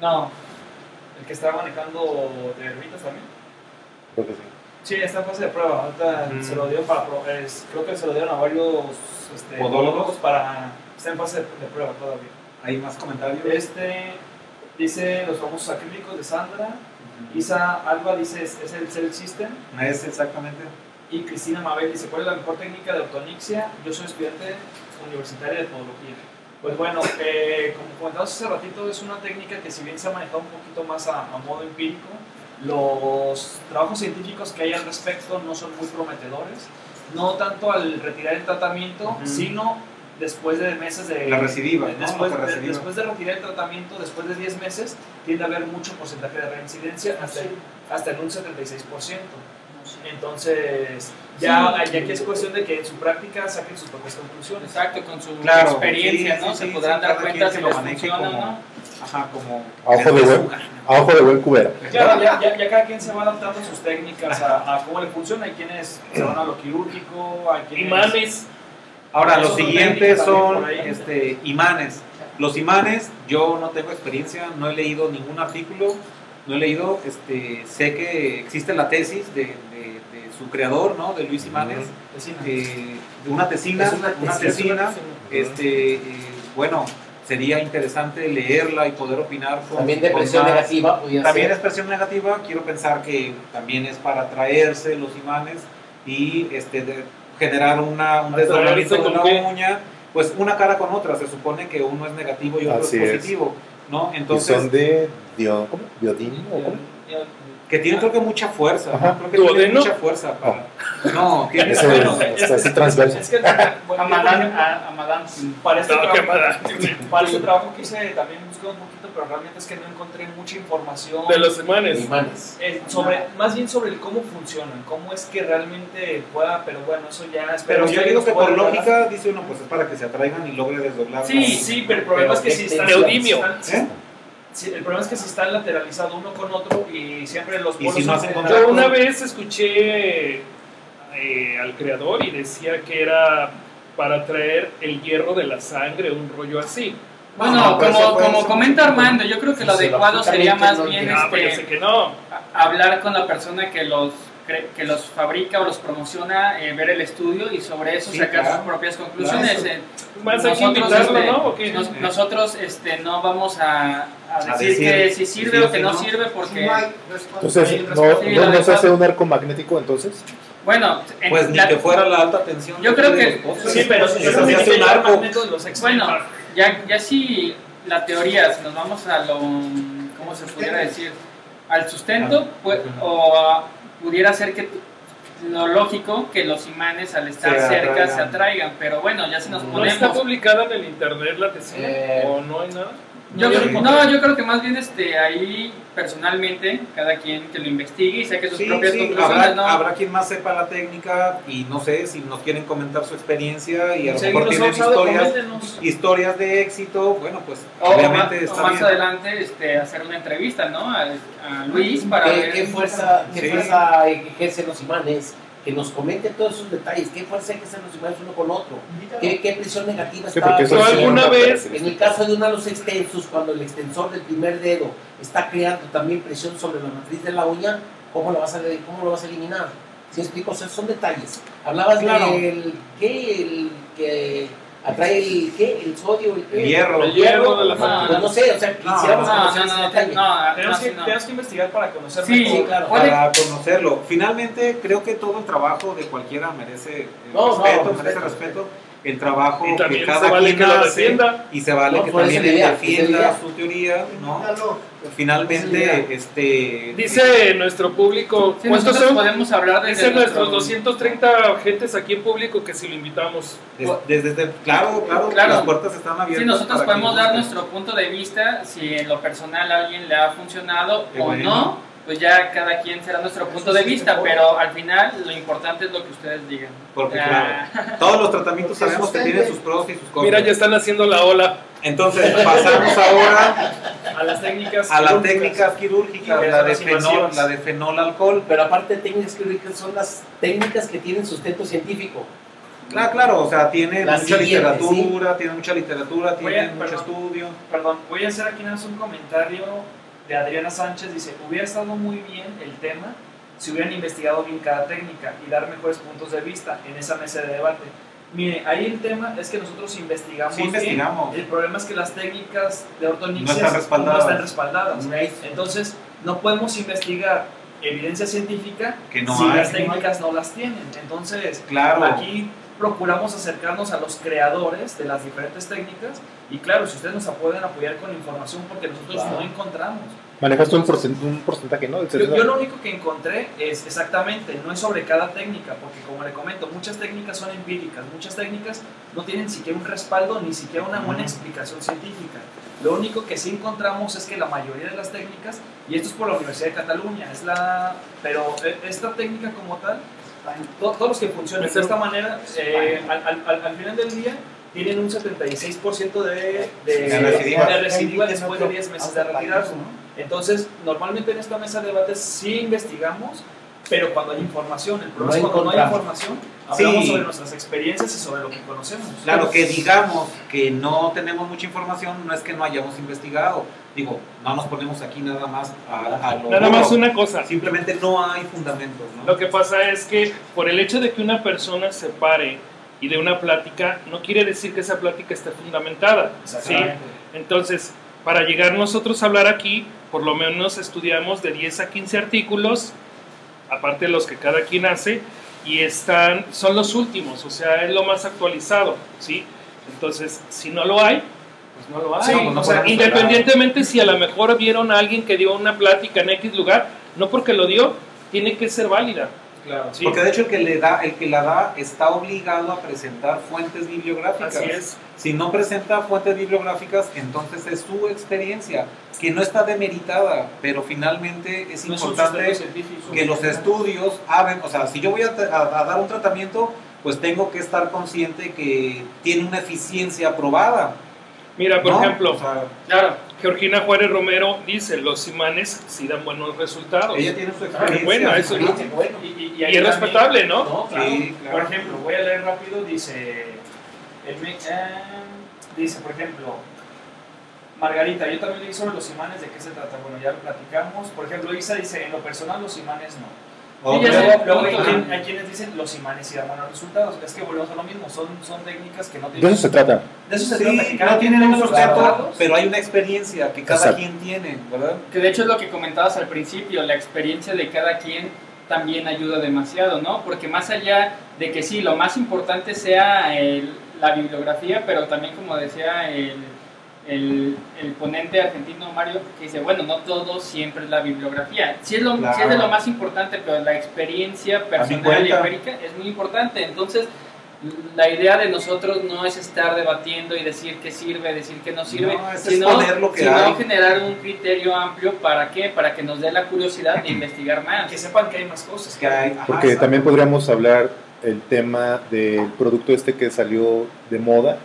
No, El que está manejando de Herbitas también. Creo que sí. Sí, está en fase de prueba. Ahorita Mm. se lo dieron para. pro- es- creo que se lo dieron a varios este, ¿Podólogos? podólogos para. Está en fase de, de prueba todavía. ¿Hay más comentarios? Este dice los famosos acrílicos de Sandra. Isa Alba dice es, es el Cell System. Es exactamente. Y Cristina Mabel dice: ¿Cuál es la mejor técnica de ortonixia? Yo soy estudiante universitaria de podología. Pues bueno, eh, como comentamos hace ratito, es una técnica que, si bien se ha manejado un poquito más a, a modo empírico, los trabajos científicos que hay al respecto no son muy prometedores. No tanto al retirar el tratamiento, Ujú. sino después de meses de. La recidiva, ¿no? Después, de, después de retirar el tratamiento, después de 10 meses, tiende a haber mucho porcentaje de reincidencia, hasta, hasta en un 76%. Entonces, ya, ya aquí es cuestión de que en su práctica saquen sus propias conclusiones. exacto, con su Claro, experiencia, sí, ¿no? sí, Se sí, podrán sí, dar cuenta si que lo funciona o no. Ajá, como. A ojo de buen, a ojo de buen cubero. Claro, ya, ya, ya cada quien se va adaptando sus técnicas a, a cómo le funciona. Hay quienes se van a lo quirúrgico, hay quienes... Imanes. Ahora, los son siguientes son este, imanes. Los imanes, yo no tengo experiencia, no he leído ningún artículo, no he leído, este, sé que existe la tesis de, de- de su creador, ¿no? De Luis Imanes, eh, de una tesina, Es una tesina, este, eh, bueno, sería interesante leerla y poder opinar con También depresión con negativa También es presión negativa, quiero pensar que también es para atraerse los imanes y este, de- generar una, un ¿Atraerse desdoblamiento de qué? uña, pues una cara con otra, se supone que uno es negativo y otro Así es es. positivo, ¿no? Y Entonces, son de dio, ¿cómo? Biodín, ¿o cómo? Que tiene creo que mucha fuerza, ¿no? Ajá. creo que tiene mucha fuerza para... No, tiene Eso bueno, es, está así transverso. Es que, bueno, A Madame, a, a Madame para este No, trabajo, para este trabajo quise también buscar un poquito, pero realmente es que no encontré mucha información. De los imanes. Imanes. Eh, sobre, más bien sobre el cómo funcionan, cómo es que realmente pueda, pero bueno, eso ya es Pero yo digo que por lógica, dice uno, pues es para que se atraigan y logre desdoblar. Sí, sí, pero el problema es que si este, están, neodimio. ¿Eh? El problema es que si están lateralizados uno con otro y siempre los polos si no son- hacen contacto. Yo una vez escuché eh, al creador y decía que era para traer el hierro de la sangre, un rollo así. Bueno, No, pero como, como comenta Armando, yo creo que lo adecuado sería más bien no Ah, este, que no. hablar con la persona que los que los fabrica o los promociona, eh, ver el estudio y sobre eso Sí, sacar claro. sus propias conclusiones. Claro. eh. Más Nosotros, este, ¿no? Nos- nosotros este, no vamos a, a A decir, decir que si si sirve sí o que si no no. sirve porque, Entonces, ¿no, no verdad. hace un arco magnético entonces? bueno, en Pues ni la- que fuera la alta tensión. Yo creo que-. Sí, pero yo se hace un arco. Bueno, ya, ya si la teoría, si nos vamos a lo, ¿cómo se pudiera decir? Al sustento, pues, o a- pudiera ser que lo lógico que los imanes al estar Se cerca atraigan. se atraigan, pero bueno, ya si nos ¿No está ponemos... publicada en el internet la tesis? Eh, ¿O no hay nada? Yo creo, no, yo creo que más bien este, ahí personalmente, cada quien que lo investigue y saque sus Sí, propias sí, conclusiones, habrá, ¿no? habrá quien más sepa la técnica y no sé si nos quieren comentar su experiencia y a lo mejor tienen historias, historias de éxito, bueno, pues O, obviamente o está más bien. adelante este, hacer una entrevista, ¿no? A, a Luis para ¿Qué, ver... qué fuerza, qué Sí. fuerza ejercen los imanes? Que nos comenten todos esos detalles. ¿Qué fuerza ejercen los imanes uno con otro? ¿Qué, qué presión negativa Sí, está? porque eso ¿Tú es alguna una vez-. En el caso de uno de los extensos, cuando el extensor del primer dedo está creando también presión sobre la matriz de la uña, ¿cómo lo vas a, cómo lo vas a eliminar? ¿Sí explico? O sea, son detalles. Hablabas Claro. del ¿qué? El que atrae el ¿qué? El sodio, el? El hierro. El hierro de la No, matriz. Pues no sé, o sea, No, quisiéramos No, conocer no, ese no, detalle. no, Tenemos, no, que, sí, no. tenemos que investigar para conocer Sí, mejor. claro. para conocerlo. Finalmente, creo que todo el trabajo de cualquiera merece eh, No, no, respeto. merece respeto. El trabajo Y que cada se vale quien que lo hace, defienda. y se vale No, que también él defienda idea. su teoría, ¿no? Esa es la Finalmente, este Dice nuestro público, Sí, ¿cuántos son? podemos hablar desde Dice nuestros nuestro- 230 gentes aquí en público que si lo invitamos. des- desde, desde- claro, claro, Claro. las puertas están abiertas. Sí, nosotros podemos dar nuestro punto de vista, si en lo personal a alguien le ha funcionado Qué o bueno. no, pues ya cada quien será nuestro punto de vista, pero al final lo importante es lo que ustedes digan. Porque Ah, claro, todos los tratamientos Porque sabemos que tienen sus pros y sus contras. Mira, ya están haciendo la ola. Entonces, pasamos ahora A las técnicas a las quirúrgicas. técnicas quirúrgicas, la de, fenol, la de fenol alcohol. Pero aparte de técnicas quirúrgicas son las técnicas que tienen sustento científico. Claro, claro, o sea, tiene mucha literatura, tiene mucha literatura, tiene a- mucho perdón. estudio. Perdón, voy a hacer aquí nada más un comentario de Adriana Sánchez. Dice, hubiera estado muy bien el tema si hubieran investigado bien cada técnica y dar mejores puntos de vista en esa mesa de debate. Mire, ahí el tema es que nosotros investigamos Sí, bien. investigamos. El problema es que las técnicas de ortodoncia No están respaldadas. no están respaldadas. Entonces, no podemos investigar evidencia científica Que no si hay. las técnicas no las tienen. Entonces, Claro. aquí procuramos acercarnos a los creadores de las diferentes técnicas y claro, si ustedes nos pueden apoyar con información porque nosotros Claro. no encontramos. Manejaste un, porcent- un porcentaje, ¿no? Yo, 70. yo lo único que encontré es exactamente, no es sobre cada técnica, porque como le comento, muchas técnicas son empíricas, muchas técnicas no tienen siquiera un respaldo ni siquiera una buena explicación científica. Lo único que sí encontramos es que la mayoría de las técnicas, y esto es por la Universidad de Cataluña, es la, pero eh, esta técnica como tal, todos los que funcionan de esta manera, eh, al, al- al- al final del día, tienen un 76% de, de, De recidiva. de recidiva después de 10 meses de retirarse. Entonces, normalmente en esta mesa de debates sí investigamos, pero cuando hay información, el problema No es cuando no hay información, hablamos Sí. sobre nuestras experiencias y sobre lo que conocemos. Claro, que digamos que no tenemos mucha información, no es que no hayamos investigado. Digo, no nos ponemos aquí nada más a, a lo Nada más una cosa. Simplemente no hay fundamentos, ¿no? Lo que pasa es que por el hecho de que una persona se pare y de una plática, no quiere decir que esa plática esté fundamentada. ¿sí? Entonces, para llegar nosotros a hablar aquí, por lo menos estudiamos de 10 a 15 artículos, aparte de los que cada quien hace, y están, son los últimos, o sea, es lo más actualizado, ¿sí? Entonces, si no lo hay, pues no lo hay. Sí, no o sea, podemos independientemente si a lo mejor vieron a alguien que dio una plática en X lugar, no porque lo dio, tiene que ser válida. Claro. ¿sí? Porque de hecho el que le da, el que la da está obligado a presentar fuentes bibliográficas. Así es. Si no presenta fuentes bibliográficas, entonces es su experiencia, que no está demeritada, pero finalmente es No importante que los estudios hablen, o sea, si yo voy a, a- a dar un tratamiento, pues tengo que estar consciente que tiene una eficiencia probada. Mira, por ¿no? ejemplo, O sea, Claro, Georgina Juárez Romero dice, los imanes sí dan buenos resultados. ella tiene su Ah, experiencia. bueno, eso bueno. Y, y- Y ahí es respetable, ¿no? No, claro. Sí, claro. Por ejemplo, voy a leer rápido, dice, el me- eh, dice, por ejemplo, Margarita, yo también leí sobre los imanes, ¿de qué se trata? Bueno, ya lo platicamos. Por ejemplo, Isa dice, en lo personal los imanes no. Ok. ya sé. Luego, luego hay, Ajá. quien- hay quienes dicen los imanes sí dan buenos resultados. Es que volvemos a lo mismo, son, son técnicas que no De tienen... eso se trata. De eso se Sí, trata, que cada no tienen un sustento, pero hay una experiencia que cada Exacto. quien tiene, ¿verdad? que de hecho es lo que comentabas al principio, la experiencia de cada quien también ayuda demasiado, ¿no? Porque más allá de que sí, lo más importante sea el- la bibliografía, pero también como decía el, el, el ponente argentino Mario, que dice, bueno, no todo siempre es la bibliografía. Sí es, lo, sí es de lo más importante, pero la experiencia personal y empírica es muy importante. Entonces, la idea de nosotros no es estar debatiendo y decir qué sirve, decir qué no sirve, No, sino, exponer lo que sino generar un criterio amplio para qué, para que nos dé la curiosidad de investigar más. Que sepan que hay más cosas. Que hay, ajá, Porque también podríamos hablar el tema del producto este que salió de moda,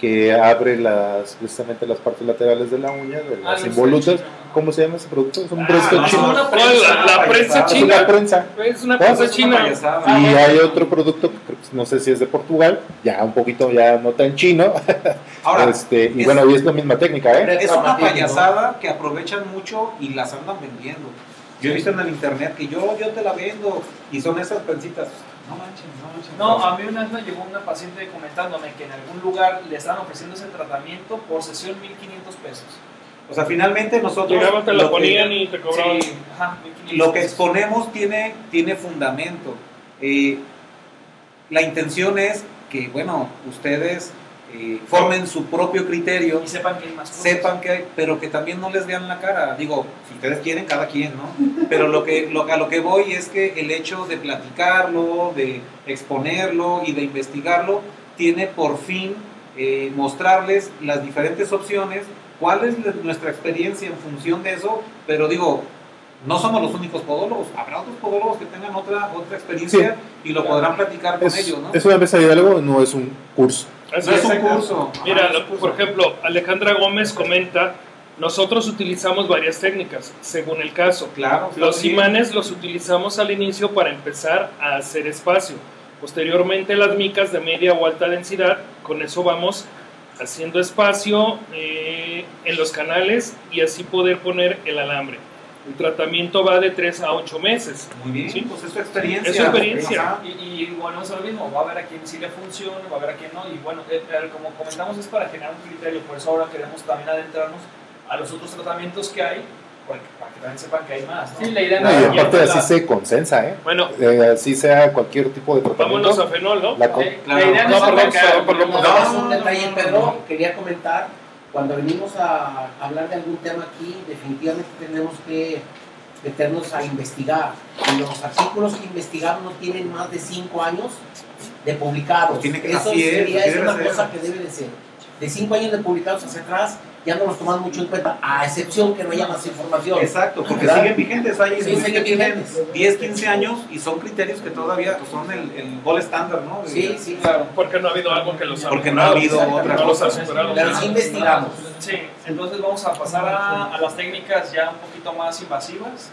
que abre las precisamente las partes laterales de la uña, de Ah, las involutas. chino. ¿Cómo se llama ese producto? Es un Ah, producto no, chino. no, la, la prensa. Es china. una prensa. Es una prensa una china. payasada. Y hay otro producto, no sé si es de Portugal, ya un poquito ya no tan chino. Ahora, este, y es- bueno, y es la misma técnica, ¿eh? es una payasada que aprovechan mucho y las andan vendiendo. Yo he visto en el internet que yo, yo te la vendo y son esas prensitas. No manches, no manches. No, a mí una vez me llegó una paciente comentándome que en algún lugar le estaban ofreciendo ese tratamiento por sesión 1500 pesos. O sea, finalmente nosotros. Llegaban, te lo que- ponían y te cobraban. Sí, ajá, 1500 lo que exponemos tiene, tiene fundamento. Eh, la intención es que, bueno, ustedes eh, formen su propio criterio, Y sepan que hay más cosas. sepan que hay, pero que también no les vean la cara. Digo, si ustedes quieren, cada quien, ¿no? Pero lo que, lo, a lo que voy es que el hecho de platicarlo, de exponerlo y de investigarlo, tiene por fin eh, mostrarles las diferentes opciones, cuál es nuestra experiencia en función de eso, pero digo, no somos los únicos podólogos, habrá otros podólogos que tengan otra, otra experiencia y lo podrán platicar con Es, ellos, ¿no? es una mesa de diálogo, no es un curso. Así no es un curso. Mira, Ajá, lo- curso. por ejemplo, Alejandra Gómez comenta, nosotros utilizamos varias técnicas, según el caso. Claro, Los bien. imanes los utilizamos al inicio para empezar a hacer espacio. Posteriormente las micas de media o alta densidad, con eso vamos haciendo espacio eh, en los canales y así poder poner el alambre. El tratamiento va de 3 a 8 meses. Muy bien, Sí. pues es tu experiencia. Es su experiencia. Y, y bueno, es lo mismo, va a haber a quien sí le funcione, va a haber a quien no, y bueno, eh, eh, como comentamos es para generar un criterio, por eso ahora queremos también adentrarnos a los otros tratamientos que hay, para que, para que también sepan que hay más, ¿no? Sí, la idea No, no y aparte la- así se consensa, ¿eh? Bueno, Eh, así sea cualquier tipo de tratamiento. vámonos a fenol, ¿no? La Eh, Claro. La idea no, No, es perdón, perdón, no, perdón. No, un no, detalle, no, Pedro, quería comentar, cuando venimos a hablar de algún tema aquí, definitivamente tenemos que meternos a investigar. Y los artículos que investigamos no tienen más de 5 años de publicados. Pues tiene que- Eso sería es debe una cosa que debe de ser. De 5 años de publicados hacia atrás, ya no los toman mucho en cuenta, a excepción que no haya más información. Exacto, porque ¿Verdad? siguen vigentes. Hay Sí, siguen que tienen vigentes. 10, 15 años y son criterios que todavía son el, el gol estándar, ¿no? Sí, sí, Claro. Porque no ha habido algo que los ha Porque no ha habido otra No cosa. Pero sí investigamos. Sí, entonces vamos a pasar a, a las técnicas ya un poquito más invasivas.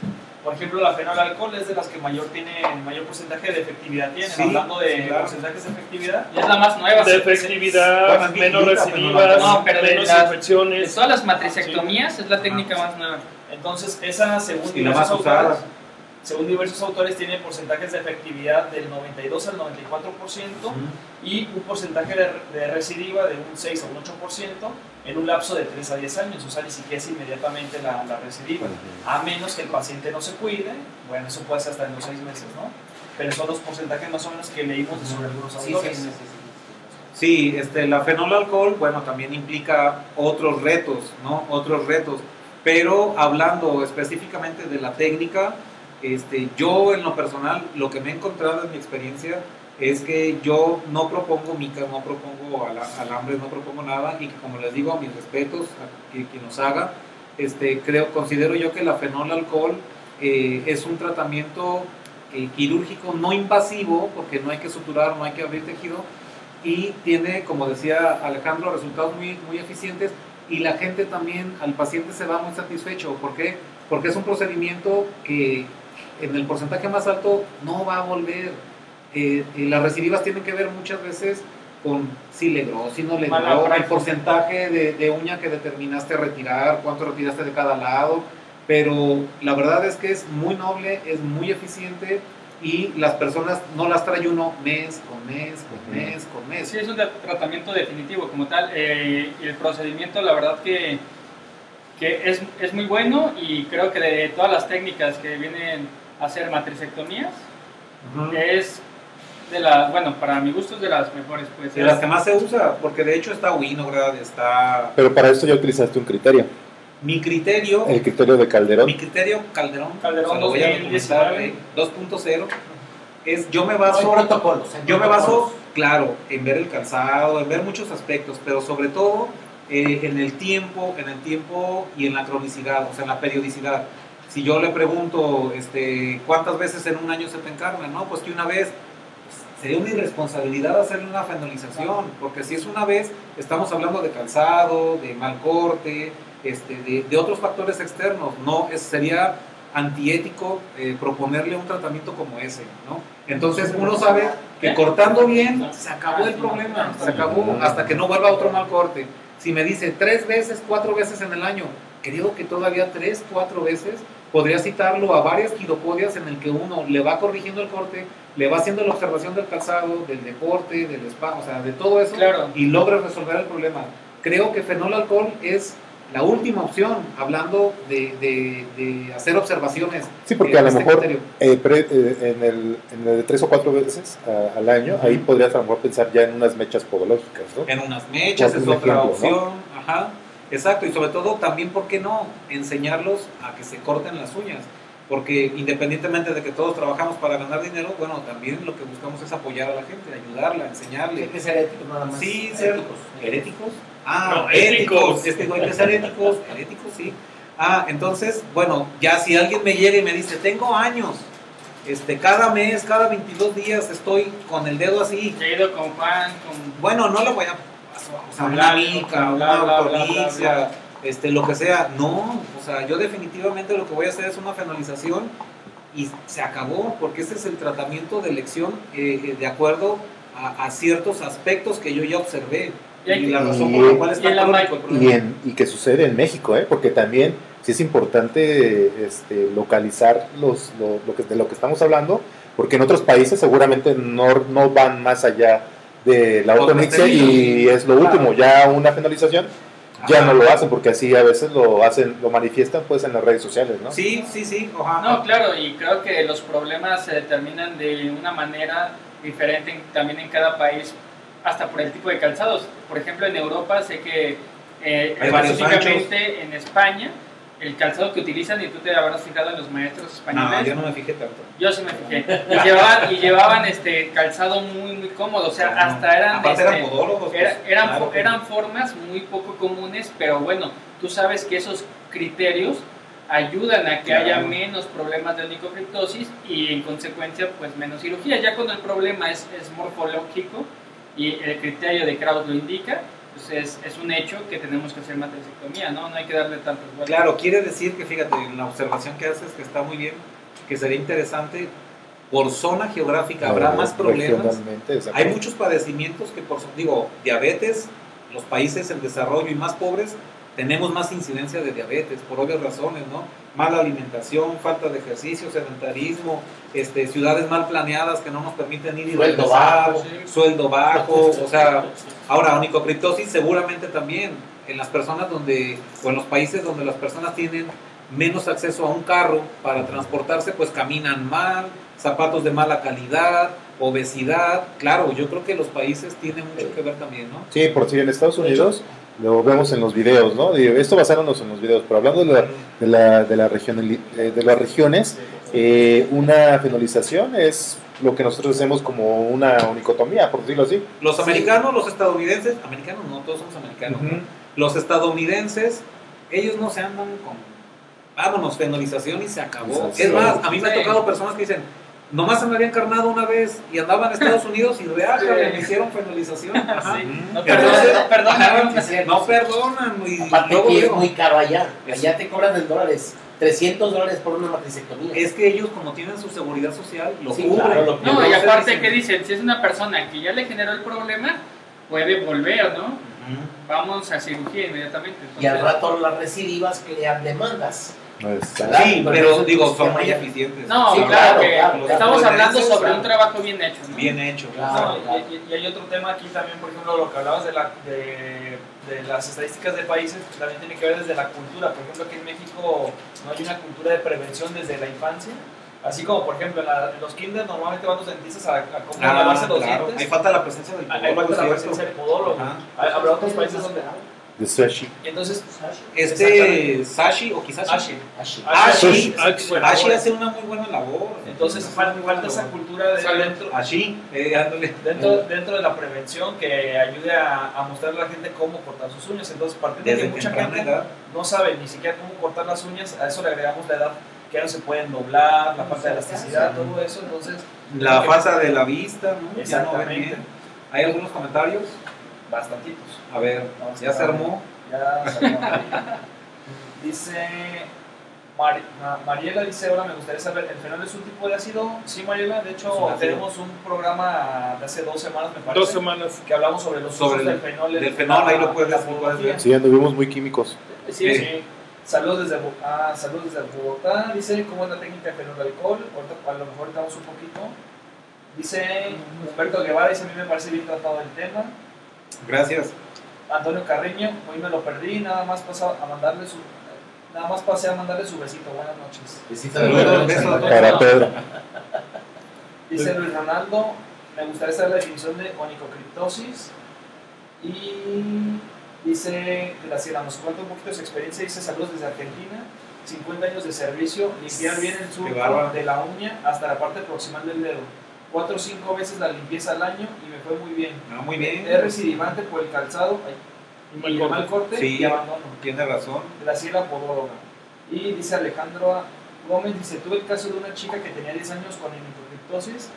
Por ejemplo, la fenol alcohol es de las que mayor tiene mayor porcentaje de efectividad tiene. Sí, Hablando de claro. porcentajes de efectividad, Y es la más nueva. De se- efectividad, es menos recidivas, no, pero de menos las- De infecciones. todas las matricectomías es la técnica más nueva. entonces esa según Y la más usada. Según diversos autores, tiene porcentajes de efectividad del 92 al 94% y un porcentaje de, de, recidiva de un 6 a un 8% en un lapso de 3 a 10 años, o sea, ni siquiera es inmediatamente la, la recidiva, a menos que el paciente no se cuide, bueno, eso puede ser hasta en los 6 meses, ¿no? Pero son los porcentajes más o menos que leímos sobre algunos autores. Sí, sí, sí, este, la fenol alcohol, bueno, también implica otros retos, ¿no? Otros retos. Pero hablando específicamente de la técnica, este, yo en lo personal, lo que me he encontrado en mi experiencia es que yo no propongo mica, no propongo alambre, no propongo nada y que como les digo, a mis respetos a quien, nos haga, este, creo, considero yo que la fenol alcohol eh, es un tratamiento eh, quirúrgico no invasivo porque no hay que suturar, no hay que abrir tejido y tiene, como decía Alejandro, resultados muy, muy eficientes y la gente también, al paciente se va muy satisfecho. ¿Por qué? Porque es un procedimiento que en el porcentaje más alto no va a volver. Eh, las recidivas tienen que ver muchas veces con si le si no le el porcentaje de, de, uña que determinaste retirar, cuánto retiraste de cada lado, pero la verdad es que es muy noble, es muy eficiente y las personas no las trae uno mes con mes, con mes, con mes. Sí, es un tratamiento definitivo como tal. Eh, el procedimiento, la verdad que, que es, es, muy bueno y creo que de todas las técnicas que vienen hacer matricectomías, es de las, bueno, para mi gusto es de las mejores. Pues, de las que más se usa, porque de hecho está Winograd, está... Pero para esto ya utilizaste un criterio. Mi criterio. El criterio de Calderón. Mi criterio Calderón. Calderón 2.0 es yo me baso. yo me baso, claro, en ver el calzado, en ver muchos aspectos, pero sobre todo eh, en el tiempo, en el tiempo y en la cronicidad, o sea, en la periodicidad. Si yo le pregunto, este, ¿cuántas veces en un año se te encarna? No, pues que una vez sería una irresponsabilidad hacerle una fenolización, porque si es una vez, estamos hablando de calzado, de mal corte, este, de, otros factores externos. No es, sería antiético eh, proponerle un tratamiento como ese, ¿no? Entonces uno sabe que cortando bien se acabó el problema, se acabó hasta que no vuelva otro mal corte. Si me dice tres veces, cuatro veces en el año, creo que todavía tres, cuatro veces podría citarlo a varias quidopodias en el que uno le va corrigiendo el corte, le va haciendo la observación del calzado, del deporte, del spa, o sea, de todo eso y logra resolver el problema. Creo que fenol alcohol es la última opción, hablando de, de, hacer observaciones. Sí, porque a lo este mejor eh, eh, en, el, en el de tres o cuatro veces al año, ahí podrías a lo mejor pensar ya en unas mechas podológicas, ¿no? En unas mechas es otra opción, ajá, exacto, y sobre todo también, ¿por qué no? Enseñarlos a que se corten las uñas, porque independientemente de que todos trabajamos para ganar dinero, bueno, también lo que buscamos es apoyar a la gente, ayudarla, enseñarle. Hay que ser éticos nada más. Sí, ser heréticos. Ah, éticos. Este güey que ser éticos, éticos, sí. Ah, entonces, bueno, ya si alguien me llega y me dice, tengo años, este, cada mes, cada 22 días estoy con el dedo así. He ido con Juan, con... Bueno, no le voy a... O sea, una mica, una este, lo que sea. No, o sea, yo definitivamente lo que voy a hacer es una fenolización y se acabó, porque ese es el tratamiento de elección eh, eh, de acuerdo a, a, ciertos aspectos que yo ya observé. Y, la razón por la cual está y, en, y que sucede en México, ¿eh? porque también sí es importante este, localizar los, lo, que, de lo que estamos hablando, porque en otros países seguramente no, no van más allá de la ortodoxia y es lo último, ya una finalización ya no lo hacen porque así a veces lo hacen lo manifiestan pues en las redes sociales no sí sí sí no claro y creo que los problemas se determinan de una manera diferente también en cada país hasta por el tipo de calzados. Por ejemplo, en Europa sé que eh, específicamente en España el calzado que utilizan, y tú te habrás fijado en los maestros españoles. No, yo no me fijé tanto. Yo sí me fijé. Y llevaban, y llevaban este calzado muy, muy cómodo. O sea, hasta eran. Aparte eran, este, podólogos, pues, eran, eran formas muy poco comunes, pero bueno, tú sabes que esos criterios ayudan a que haya menos problemas de onicocriptosis y en consecuencia pues menos cirugía. Ya cuando el problema es, es morfológico, y el criterio de Kraus lo indica, pues es, es, un hecho que tenemos que hacer matricectomía, ¿no? No hay que darle tantas vueltas. Claro, quiere decir que, fíjate, la observación que haces que está muy bien, que sería interesante, por zona geográfica habrá más problemas. Hay muchos padecimientos que, por digo, diabetes, los países en desarrollo y más pobres tenemos más incidencia de diabetes, por obvias razones, ¿no? Mala alimentación, falta de ejercicio, sedentarismo, este, ciudades mal planeadas que no nos permiten ir y Sueldo regresar, bajo. sueldo bajo, o sea, ahora onicocriptosis seguramente también en las personas donde, o en los países donde las personas tienen menos acceso a un carro para transportarse, pues caminan mal, zapatos de mala calidad, obesidad, claro, yo creo que los países tienen mucho que ver también, ¿no? Sí, por si en Estados Unidos lo vemos en los videos, ¿no? Esto basándonos en los videos, pero hablando de, la, de, la, de, la región, eh, de las regiones, eh, una fenolización es lo que nosotros hacemos como una onicotomía, por decirlo así. Los americanos, los estadounidenses, americanos no, todos somos americanos, Uh -huh. los estadounidenses, ellos no se andan con, vámonos, fenolización y se acabó. Es más, a mí me ha tocado personas que dicen, nomás se me había encarnado una vez y andaba en Estados Unidos y real, Sí. me hicieron fenolización. Ajá. Sí. No Entonces, perdonan, perdonan. Sí, sí. No perdonan. Y Aparte luego que es muy caro allá. Allá te cobran en dólares. 300 dólares por una matricectomía. es que ellos como tienen su seguridad social, lo Sí, cubren. claro, lo No, y aparte, ¿qué dicen? Si es una persona que ya le generó el problema, puede volver, ¿no? Vamos a cirugía inmediatamente. y al rato las recidivas crean demandas. Sí, Pero digo, son muy eficientes. No, Sí, claro, claro, que claro, claro. estamos hablando sobre un trabajo bien hecho, ¿no? Bien hecho. Claro. No, y, y- hay otro tema aquí también, por ejemplo, lo que hablabas de, la, de, de las estadísticas de países, pues, también tiene que ver desde la cultura. Por ejemplo, aquí en México no hay una cultura de prevención desde la infancia. Así como, por ejemplo, en, la- en los kinder normalmente van los dentistas a, a cómo Ah, lavarse los claro. dientes. Ahí falta la presencia del Ahí podólogo, falta la presencia del podólogo. Hay- Habrá otros países donde... de sushi. Y entonces, Este Sashi o quizás Ashi. Ashi. Ashi. Bueno, Ashi ahora- hace una muy buena labor. Entonces falta, falta esa cultura de dentro, Ashi, eh, dentro, dentro de la prevención que ayude a, a mostrarle a la gente cómo cortar sus uñas. Entonces, partiendo de que mucha gente edad. no sabe ni siquiera cómo cortar las uñas, a eso le agregamos la edad que ya no se pueden doblar, la falta de elasticidad, todo eso. Entonces, La falta de la vista, ¿no? Ya no ven Exactamente. bien. ¿Hay algunos comentarios? bastantitos. A ver, Vamos ya a se ver. armó. Ya salió ahí. Dice Ma- Mariela dice, ahora me gustaría saber, ¿el fenol es un tipo de ácido? Sí, Mariela, de hecho tenemos un programa de hace dos semanas, me parece, Dos semanas. que hablamos sobre los Sobre usos el- del fenol. en del fenol, ahí lo puedes- ver. Sí, anduvimos muy químicos. Sí, Sí. sí. Saludos desde, ah, saludos desde Bogotá. Dice, ¿cómo es la técnica de fenol alcohol? Ahorita, a lo mejor estamos un poquito. Dice Humberto Guevara, dice, a mí me parece bien tratado el tema. Gracias. Antonio Carreño, hoy me lo perdí, nada más pasa a mandarle su nada más pasé a mandarle su besito, buenas noches. Besito. Para Pedro. Dice Luis Ronaldo, me gustaría saber la definición de onicocriptosis. Y dice Graciela, nos cuenta un poquito de su experiencia, dice saludos desde Argentina, 50 años de servicio, limpiar bien el surco de la uña hasta la parte proximal del dedo. Cuatro o cinco veces la limpieza al año y me fue muy bien. Ah, muy bien. Es recidivante por el calzado Y y el mal corte Sí. y abandono. Tiene razón. Graciela Podóloga. Y dice Alejandro Gómez, dice, tuve el caso de una chica que tenía 10 años con onicocriptosis.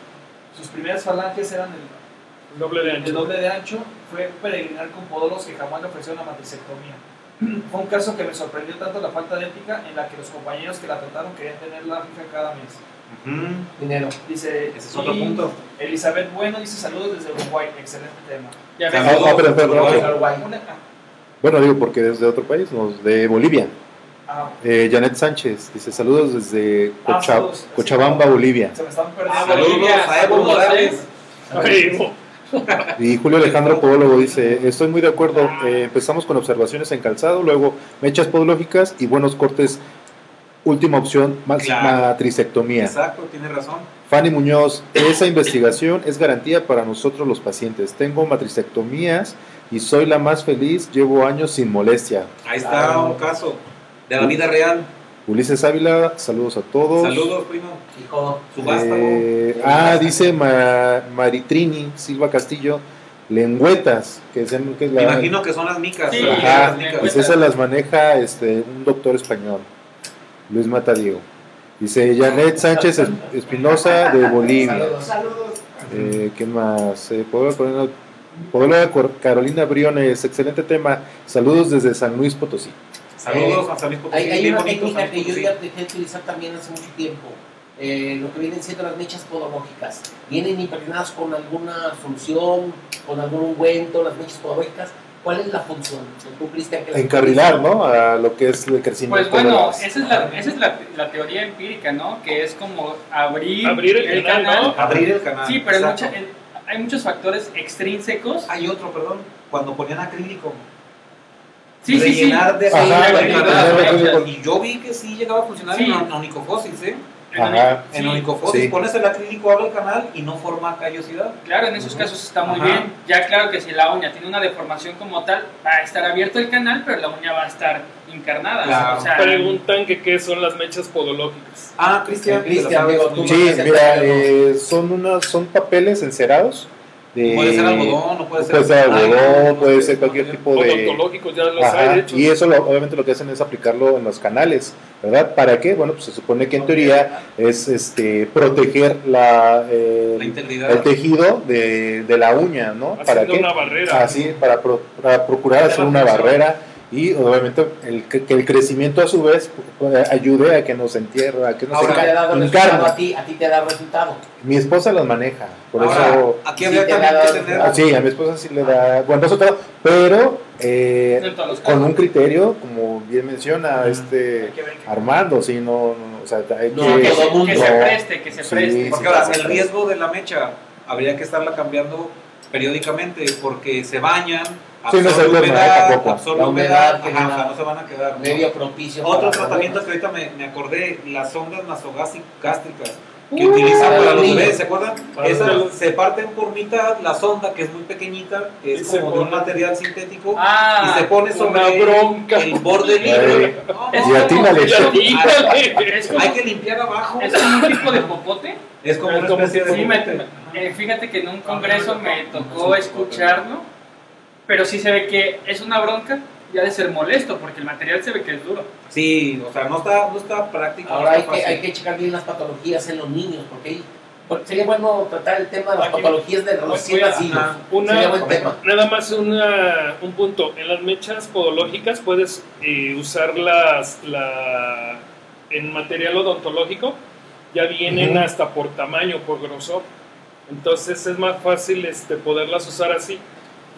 Sus primeras falanges eran el, Doble de el ancho. doble de ancho. Fue peregrinar con podólogos que jamás le ofrecieron una matricectomía. Fue un caso que me sorprendió tanto la falta de ética en la que los compañeros que la trataron querían tenerla fija cada mes. Dinero. Dice, Ese es otro punto. Elizabeth Bueno dice saludos desde Uruguay, excelente tema. Ya Ah, ves, no, pero, pero, pero, Uruguay. Uruguay. Una- ah, Bueno, digo, porque desde otro país, nos- de Bolivia. ah, Eh, Janet Sánchez dice saludos desde Ah, saludos. Cochabamba, Bolivia. se me están perdiendo. Saludos Bolivia, a Evo saludos, Morales. ¿eh? No. Y Julio Alejandro Podólogo dice, estoy muy de acuerdo, eh, empezamos con observaciones en calzado, luego mechas podológicas y buenos cortes. Última opción, Claro. matricectomía. Exacto, tiene razón. Fanny Muñoz, esa investigación es garantía para nosotros los pacientes. Tengo matricectomías y soy la más feliz, llevo años sin molestia. Ahí está un caso de la vida real. Ulises Ávila, saludos a todos. Saludos, primo. Hijo. Subasta. Eh, ah, dice Ma- Maritrini Silva Castillo, lengüetas, que, es, que es Me la... imagino que son las micas. Sí, las micas. Pues esas las maneja este, un doctor español, Luis Matadiego. Dice Janet Sánchez Es- Espinosa de Bolivia. Saludos. Eh, ¿Quién más? Eh, Podóloga Carolina- Briones, excelente tema. Saludos desde San Luis Potosí. Saludos a San Luis Potosí. Hay, una bonito técnica que yo ya dejé de utilizar también hace mucho tiempo. eh, lo que vienen siendo las mechas podológicas. Vienen impregnadas con alguna solución, con algún ungüento, las mechas podológicas, ¿Cuál es la función? ¿Tú, Cristian, que la- Encarrilar, ¿no? A lo que es el crecimiento Pues bueno, de las- esa es, la, esa es la, la teoría empírica, ¿no? Que es como abrir, Abrir el canal, ¿no? Abrir el canal. Sí, pero hay, mucha- hay muchos factores extrínsecos. Hay otro, perdón, cuando ponían acrílico. Sí, sí, sí. rellenar de acrílico rellenar. Y yo vi que sí llegaba a funcionar Sí. en onicofosis, ¿eh? Ajá. En Sí, onicofosis sí. pones el acrílico, abre el canal y no forma callosidad. Claro, en esos Ujú. casos está muy Ajá. bien. Ya claro que si la uña tiene una deformación como tal, va a estar abierto el canal, pero la uña va a estar encarnada. Claro. O sea, Preguntan que qué son las mechas podológicas. Ah, Cristian, Cristian. Sí, mira, eh, son unos, son papeles encerados. De, Puede ser algodón, no puede ser. Puede ser algodón, puede ser cualquier tipo de... Odontológicos ya los Ajá, hay, hecho. y eso lo- obviamente lo que hacen es aplicarlo en los canales, ¿verdad? ¿Para qué? Bueno, pues se supone que en teoría es este proteger la, eh, La integridad. el tejido de, de la uña, ¿no? ¿Para Haciendo qué? una barrera. Así, para, pro- para procurar hacer una barrera y obviamente el, que que el crecimiento a su vez eh, ayude a que nos entierre, a que nos Si te ha dado resultado a ti, a ti te da resultado. Mi esposa los maneja, por Ahora, eso... aquí sí habría también da- que tener. Ah, sí, a mi esposa sí le da buen resultado, pero eh, con un criterio, como bien menciona este que ver que- Armando, sí, no, no, o sea, hay No, que, que, todo se, mundo. que se preste, que se Sí, preste. sí, Porque ahora, sí. el riesgo de la mecha habría que estarla cambiando periódicamente porque se bañan, Sí, no se absorbe duerme, humedad, tampoco. absorbe La humedad, ajá, o sea, no se van a quedar. ¿no? Medio propicio. Otro tratamiento que ahorita me, me acordé, las sondas nasogástricas que Uh, utilizan para los bebés, ¿se acuerdan? Esas se parten por mitad, la sonda que es muy pequeñita, que es como de un material sintético, Ah, y se pone sobre bronca. el borde libre. No, no. Y atínale. Hay que limpiar abajo. es como un tipo de popote. Es como una especie de boquete. eh, fíjate que en un congreso me tocó escucharlo, pero sí se ve que es una bronca y ha de ser molesto porque el material se ve que es duro. Sí, o sea, no está, no está práctico. Ahora no hay que, hay que checar bien las patologías en los niños, porque hay- porque sería bueno tratar el tema de las Aquí- patologías de voy recién a- nacidos. ajá, Una- Sería buen tema. Nada más una, un punto. En las mechas podológicas puedes eh, usarlas la, en material odontológico. Ya vienen hasta por tamaño, por grosor. Entonces es más fácil este, poderlas usar así.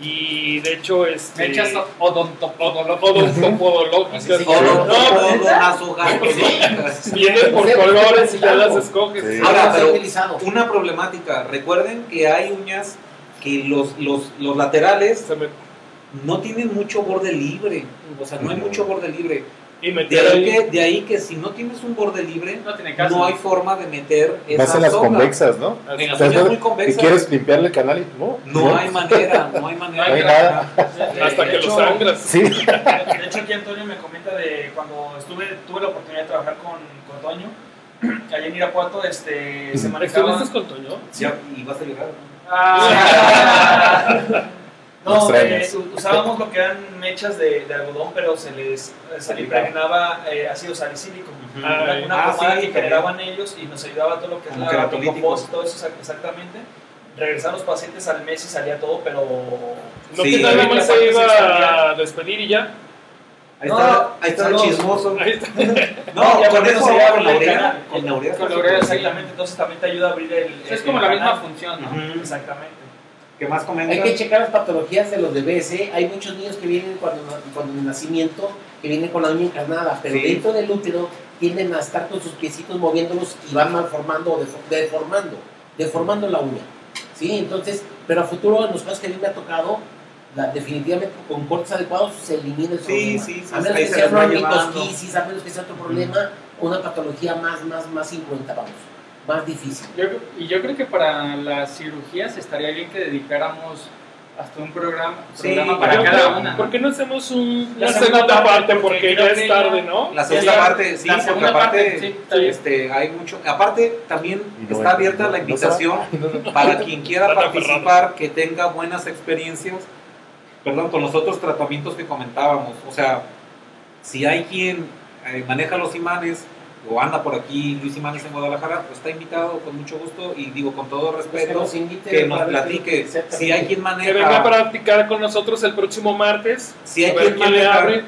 Y de hecho, este, Mechas odontopodológicas. vienen por colores y ya las escoges. Sí. Ahora, pero-. Una problemática. Recuerden que hay uñas que los, los, los laterales no tienen mucho borde libre. O sea, no hay mucho borde libre. Y De meter ahí, ahí. que, de ahí que si no tienes un borde libre, No tiene caso. no hay forma de meter esa Vas en las convexas, ¿no? En las uñas muy Y convexas. quieres limpiarle el canal y no, No hay manera, no hay manera. No hay nada. Hasta De que hecho, lo sangras. Sí, De hecho, aquí Antonio me comenta de cuando estuve, tuve la oportunidad de trabajar con, con Toño, allá en Irapuato, este, se manejaba... ¿Estuviste con Toño? Ya, y vas a llegar. Ah. No, extrañas. eh, usábamos lo que eran mechas de, de algodón, pero se les se le impregnaba eh, ácido salicílico. Ah, Una, una ah, pomada sí, que también. generaban ellos y nos ayudaba todo lo que es Como la queratolítico. glucosa y todo eso exac- exactamente. Regresaban los pacientes al mes y salía todo, pero... No Sí, que nada más la se se iba a despedir y ya. Ahí No, está, ahí está el chismoso. Ahí está. No, ya con eso se con la con el urea. canal. Con la urea. Con la urea, exactamente, entonces también te ayuda a abrir el... Es el como la misma canal. función, ¿no? Ujú. Exactamente. ¿Qué más comentan? Hay que checar las patologías de los bebés, ¿eh? Hay muchos niños que vienen cuando, cuando el nacimiento, que vienen con la uña encarnada, pero Sí. dentro del útero tienden a estar con sus piecitos moviéndolos y van malformando o defo- deformando, deformando la uña. ¿Sí? Entonces, pero a futuro, en los casos que a mí me ha tocado, la- definitivamente con cortes adecuados se elimina el Sí, problema. sí, sí, a menos que se sea una a menos que sea otro problema, una patología más, más, más incruenta, vamos, más difícil. Yo, y yo creo que para las cirugías estaría bien que dedicáramos hasta un programa, Sí, programa para cada creo, una. ¿no? ¿Por qué no hacemos un- La una segunda segunda parte, porque ya es tarde, ¿no? La segunda parte, sí, la segunda aparte, parte, sí, está bien. este, hay mucho. Aparte, también no está abierta la no invitación para quien quiera participar, que tenga buenas experiencias, perdón, con los otros tratamientos que comentábamos. O sea, si hay quien eh, maneja los imanes o anda por aquí, Luis Imanes en Guadalajara, pues está invitado con mucho gusto y digo con todo Pues que respeto nos invite que nos platique. Si hay quien Que venga maneja, a practicar con nosotros el próximo martes. si hay quien quién le maneja, abre.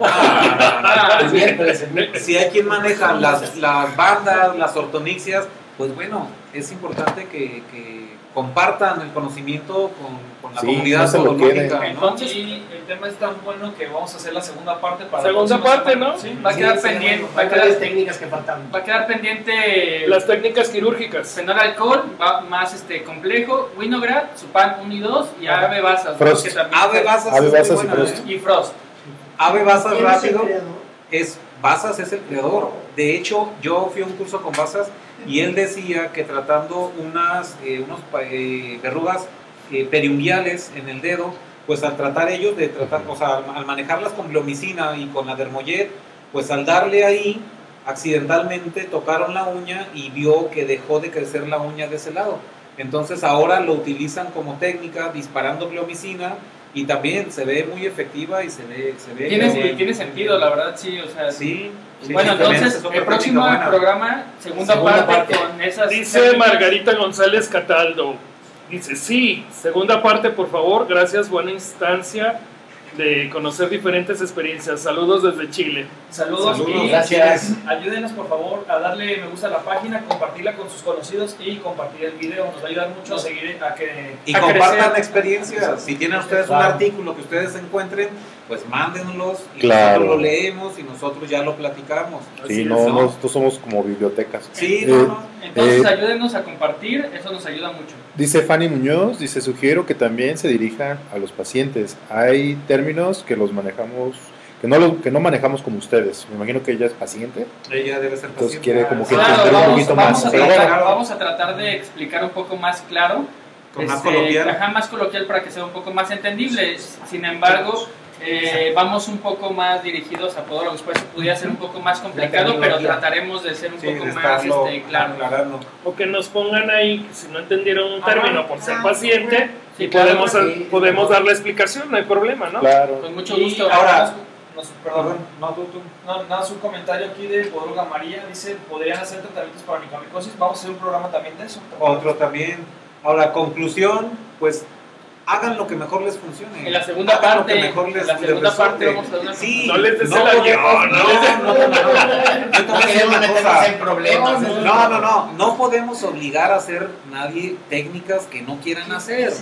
Ah, si hay quien maneja las, las bandas, las ortonixias, pues bueno, es importante que, que compartan el conocimiento con, con la Sí, comunidad no se lo. ¿no? Entonces, y el tema es tan bueno que vamos a hacer la segunda parte para Segunda la parte, semana. ¿no? Sí. Va a quedar Sí, pendiente, va a hay quedar, varias técnicas que faltan. va a quedar pendiente Las técnicas quirúrgicas. Fenol alcohol, va más este complejo, Winograd, Supan 1 y 2 y Ave Basas. Frost. Que también Ave Basas Ave es muy Basas y Frost. y Frost. Ave Basas ¿Quién es el rápido creador? es Basas es el creador. De hecho, yo fui a un curso con Basas y él decía que tratando unas eh, unos pa- eh, verrugas eh, periunguiales en el dedo, pues al tratar ellos de tratar, o sea, al, al manejarlas con bleomicina y con la dermoyet, pues al darle ahí accidentalmente tocaron la uña y vio que dejó de crecer la uña de ese lado. Entonces ahora lo utilizan como técnica disparando bleomicina y también se ve muy efectiva y se ve se ve Tiene, tiene sentido, la verdad, sí. O sea, Sí. sí, Bueno, entonces, el próximo buena. programa, segunda, Segunda parte, parte. con esas. Dice. Margarita González Cataldo. Dice, sí, segunda parte, por favor. Gracias, buena instancia de conocer diferentes experiencias. Saludos desde Chile. Saludos, Saludos, y gracias. ayúdenos por favor a darle me gusta a la página, compartirla con sus conocidos y compartir el video. Nos va a ayudar mucho a seguir a que Y a compartan crecer. experiencias. Si tienen ustedes un artículo que ustedes encuentren, pues mándenlos y Claro. nosotros lo leemos y nosotros ya lo platicamos. Sí, no, ¿no? nosotros somos como bibliotecas. Sí, Eh, no, no. Entonces, Eh, ayúdenos a compartir, eso nos ayuda mucho. Dice Fanny Muñoz, dice, sugiero que también se dirijan a los pacientes. Hay términos que los manejamos, que no, lo- que no manejamos como ustedes. Me imagino que ella es paciente. Ella debe ser Entonces paciente. quiere como que Claro, entender un vamos, poquito vamos más. a Pero tratar, bueno, vamos a tratar de explicar un poco más claro. Con más este, coloquial. Ajá, más coloquial para que sea un poco más entendible. Sin embargo, eh, vamos un poco más dirigidos a podólogos, eso podría ser un poco más complicado, pero trataremos de ser un Sí, poco más este, claro. aclarando. O que nos pongan ahí, si no entendieron un Ajá. término por ser paciente, Sí, y claro, podemos, sí, podemos claro. dar la explicación, no hay problema, ¿no? claro. Con mucho Y gusto. ahora, nos- perdón, no, tú, tú. no, nada, su comentario aquí de Podróloga María dice, podrían hacer tratamientos para micomicosis, vamos a hacer un programa también de eso. Otro también. Ahora, conclusión, pues hagan lo que mejor les funcione. En la segunda Hagan lo parte, que mejor les, en la les segunda resulte. parte vamos a dar una Sí, No les des no el avión, no no, les no, no, no, no. No. No, no, no, no podemos obligar a hacer nadie técnicas que no quieran hacer.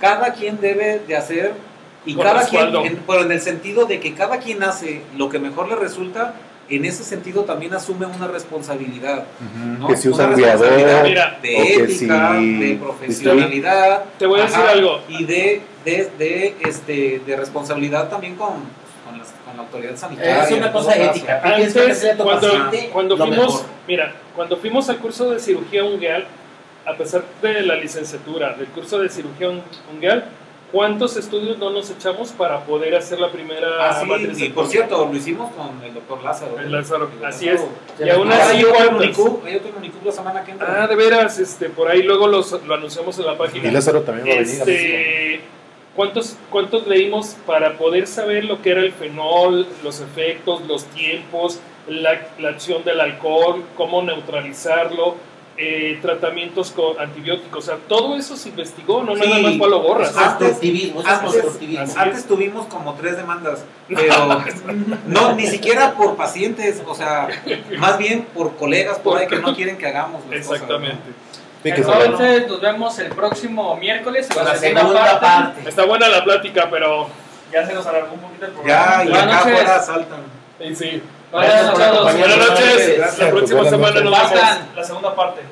Cada quien debe de hacer y Con cada quien, en, pero en el sentido de que cada quien hace lo que mejor le resulta, en ese sentido también asume una responsabilidad. Ujú, ¿no? Que si. Mira, de ética, si- de profesionalidad. te voy a decir ajá, algo. Y de, de, de, este, de responsabilidad también con, con, las- con la autoridad sanitaria. Es una cosa ética. Antes, cuando, paciente cuando fuimos, mejor. mira, cuando fuimos al curso de cirugía ungueal, a pesar de la licenciatura, del curso de cirugía un- ungueal, ¿cuántos estudios no nos echamos para poder hacer la primera Ah, sí, matriz y por cierto, lo hicimos con el doctor Lázaro. El Lázaro, El así Lázaro. Y aún así, hay otro en ¿cuántos? Hay otro Unicub la semana que entra. Ah, de veras, este, por ahí luego los, lo anunciamos en la página. Y Lázaro también va a venir. Este, ¿cuántos, ¿Cuántos leímos para poder saber lo que era el fenol, los efectos, los tiempos, la, la acción del alcohol, cómo neutralizarlo, eh, tratamientos con antibióticos? O sea, todo eso se investigó, no Sí. nada más para lo borras. Es constructivismo, eso es antes- constructivismo. así Antes tuvimos como tres demandas, pero no, ni siquiera por pacientes, o sea, más bien por colegas por ahí que no quieren que hagamos las cosas, Exactamente. Que se- Entonces, nos vemos el próximo miércoles en Con la, la segunda, segunda parte. parte. Está buena la plática, pero... Ya se nos alargó un poquito el ¿no? programa. Ya, y acá afuera saltan. Sí, sí. Buenas noches. Buenas noches. La próxima Buenas semana nos vemos. La segunda parte.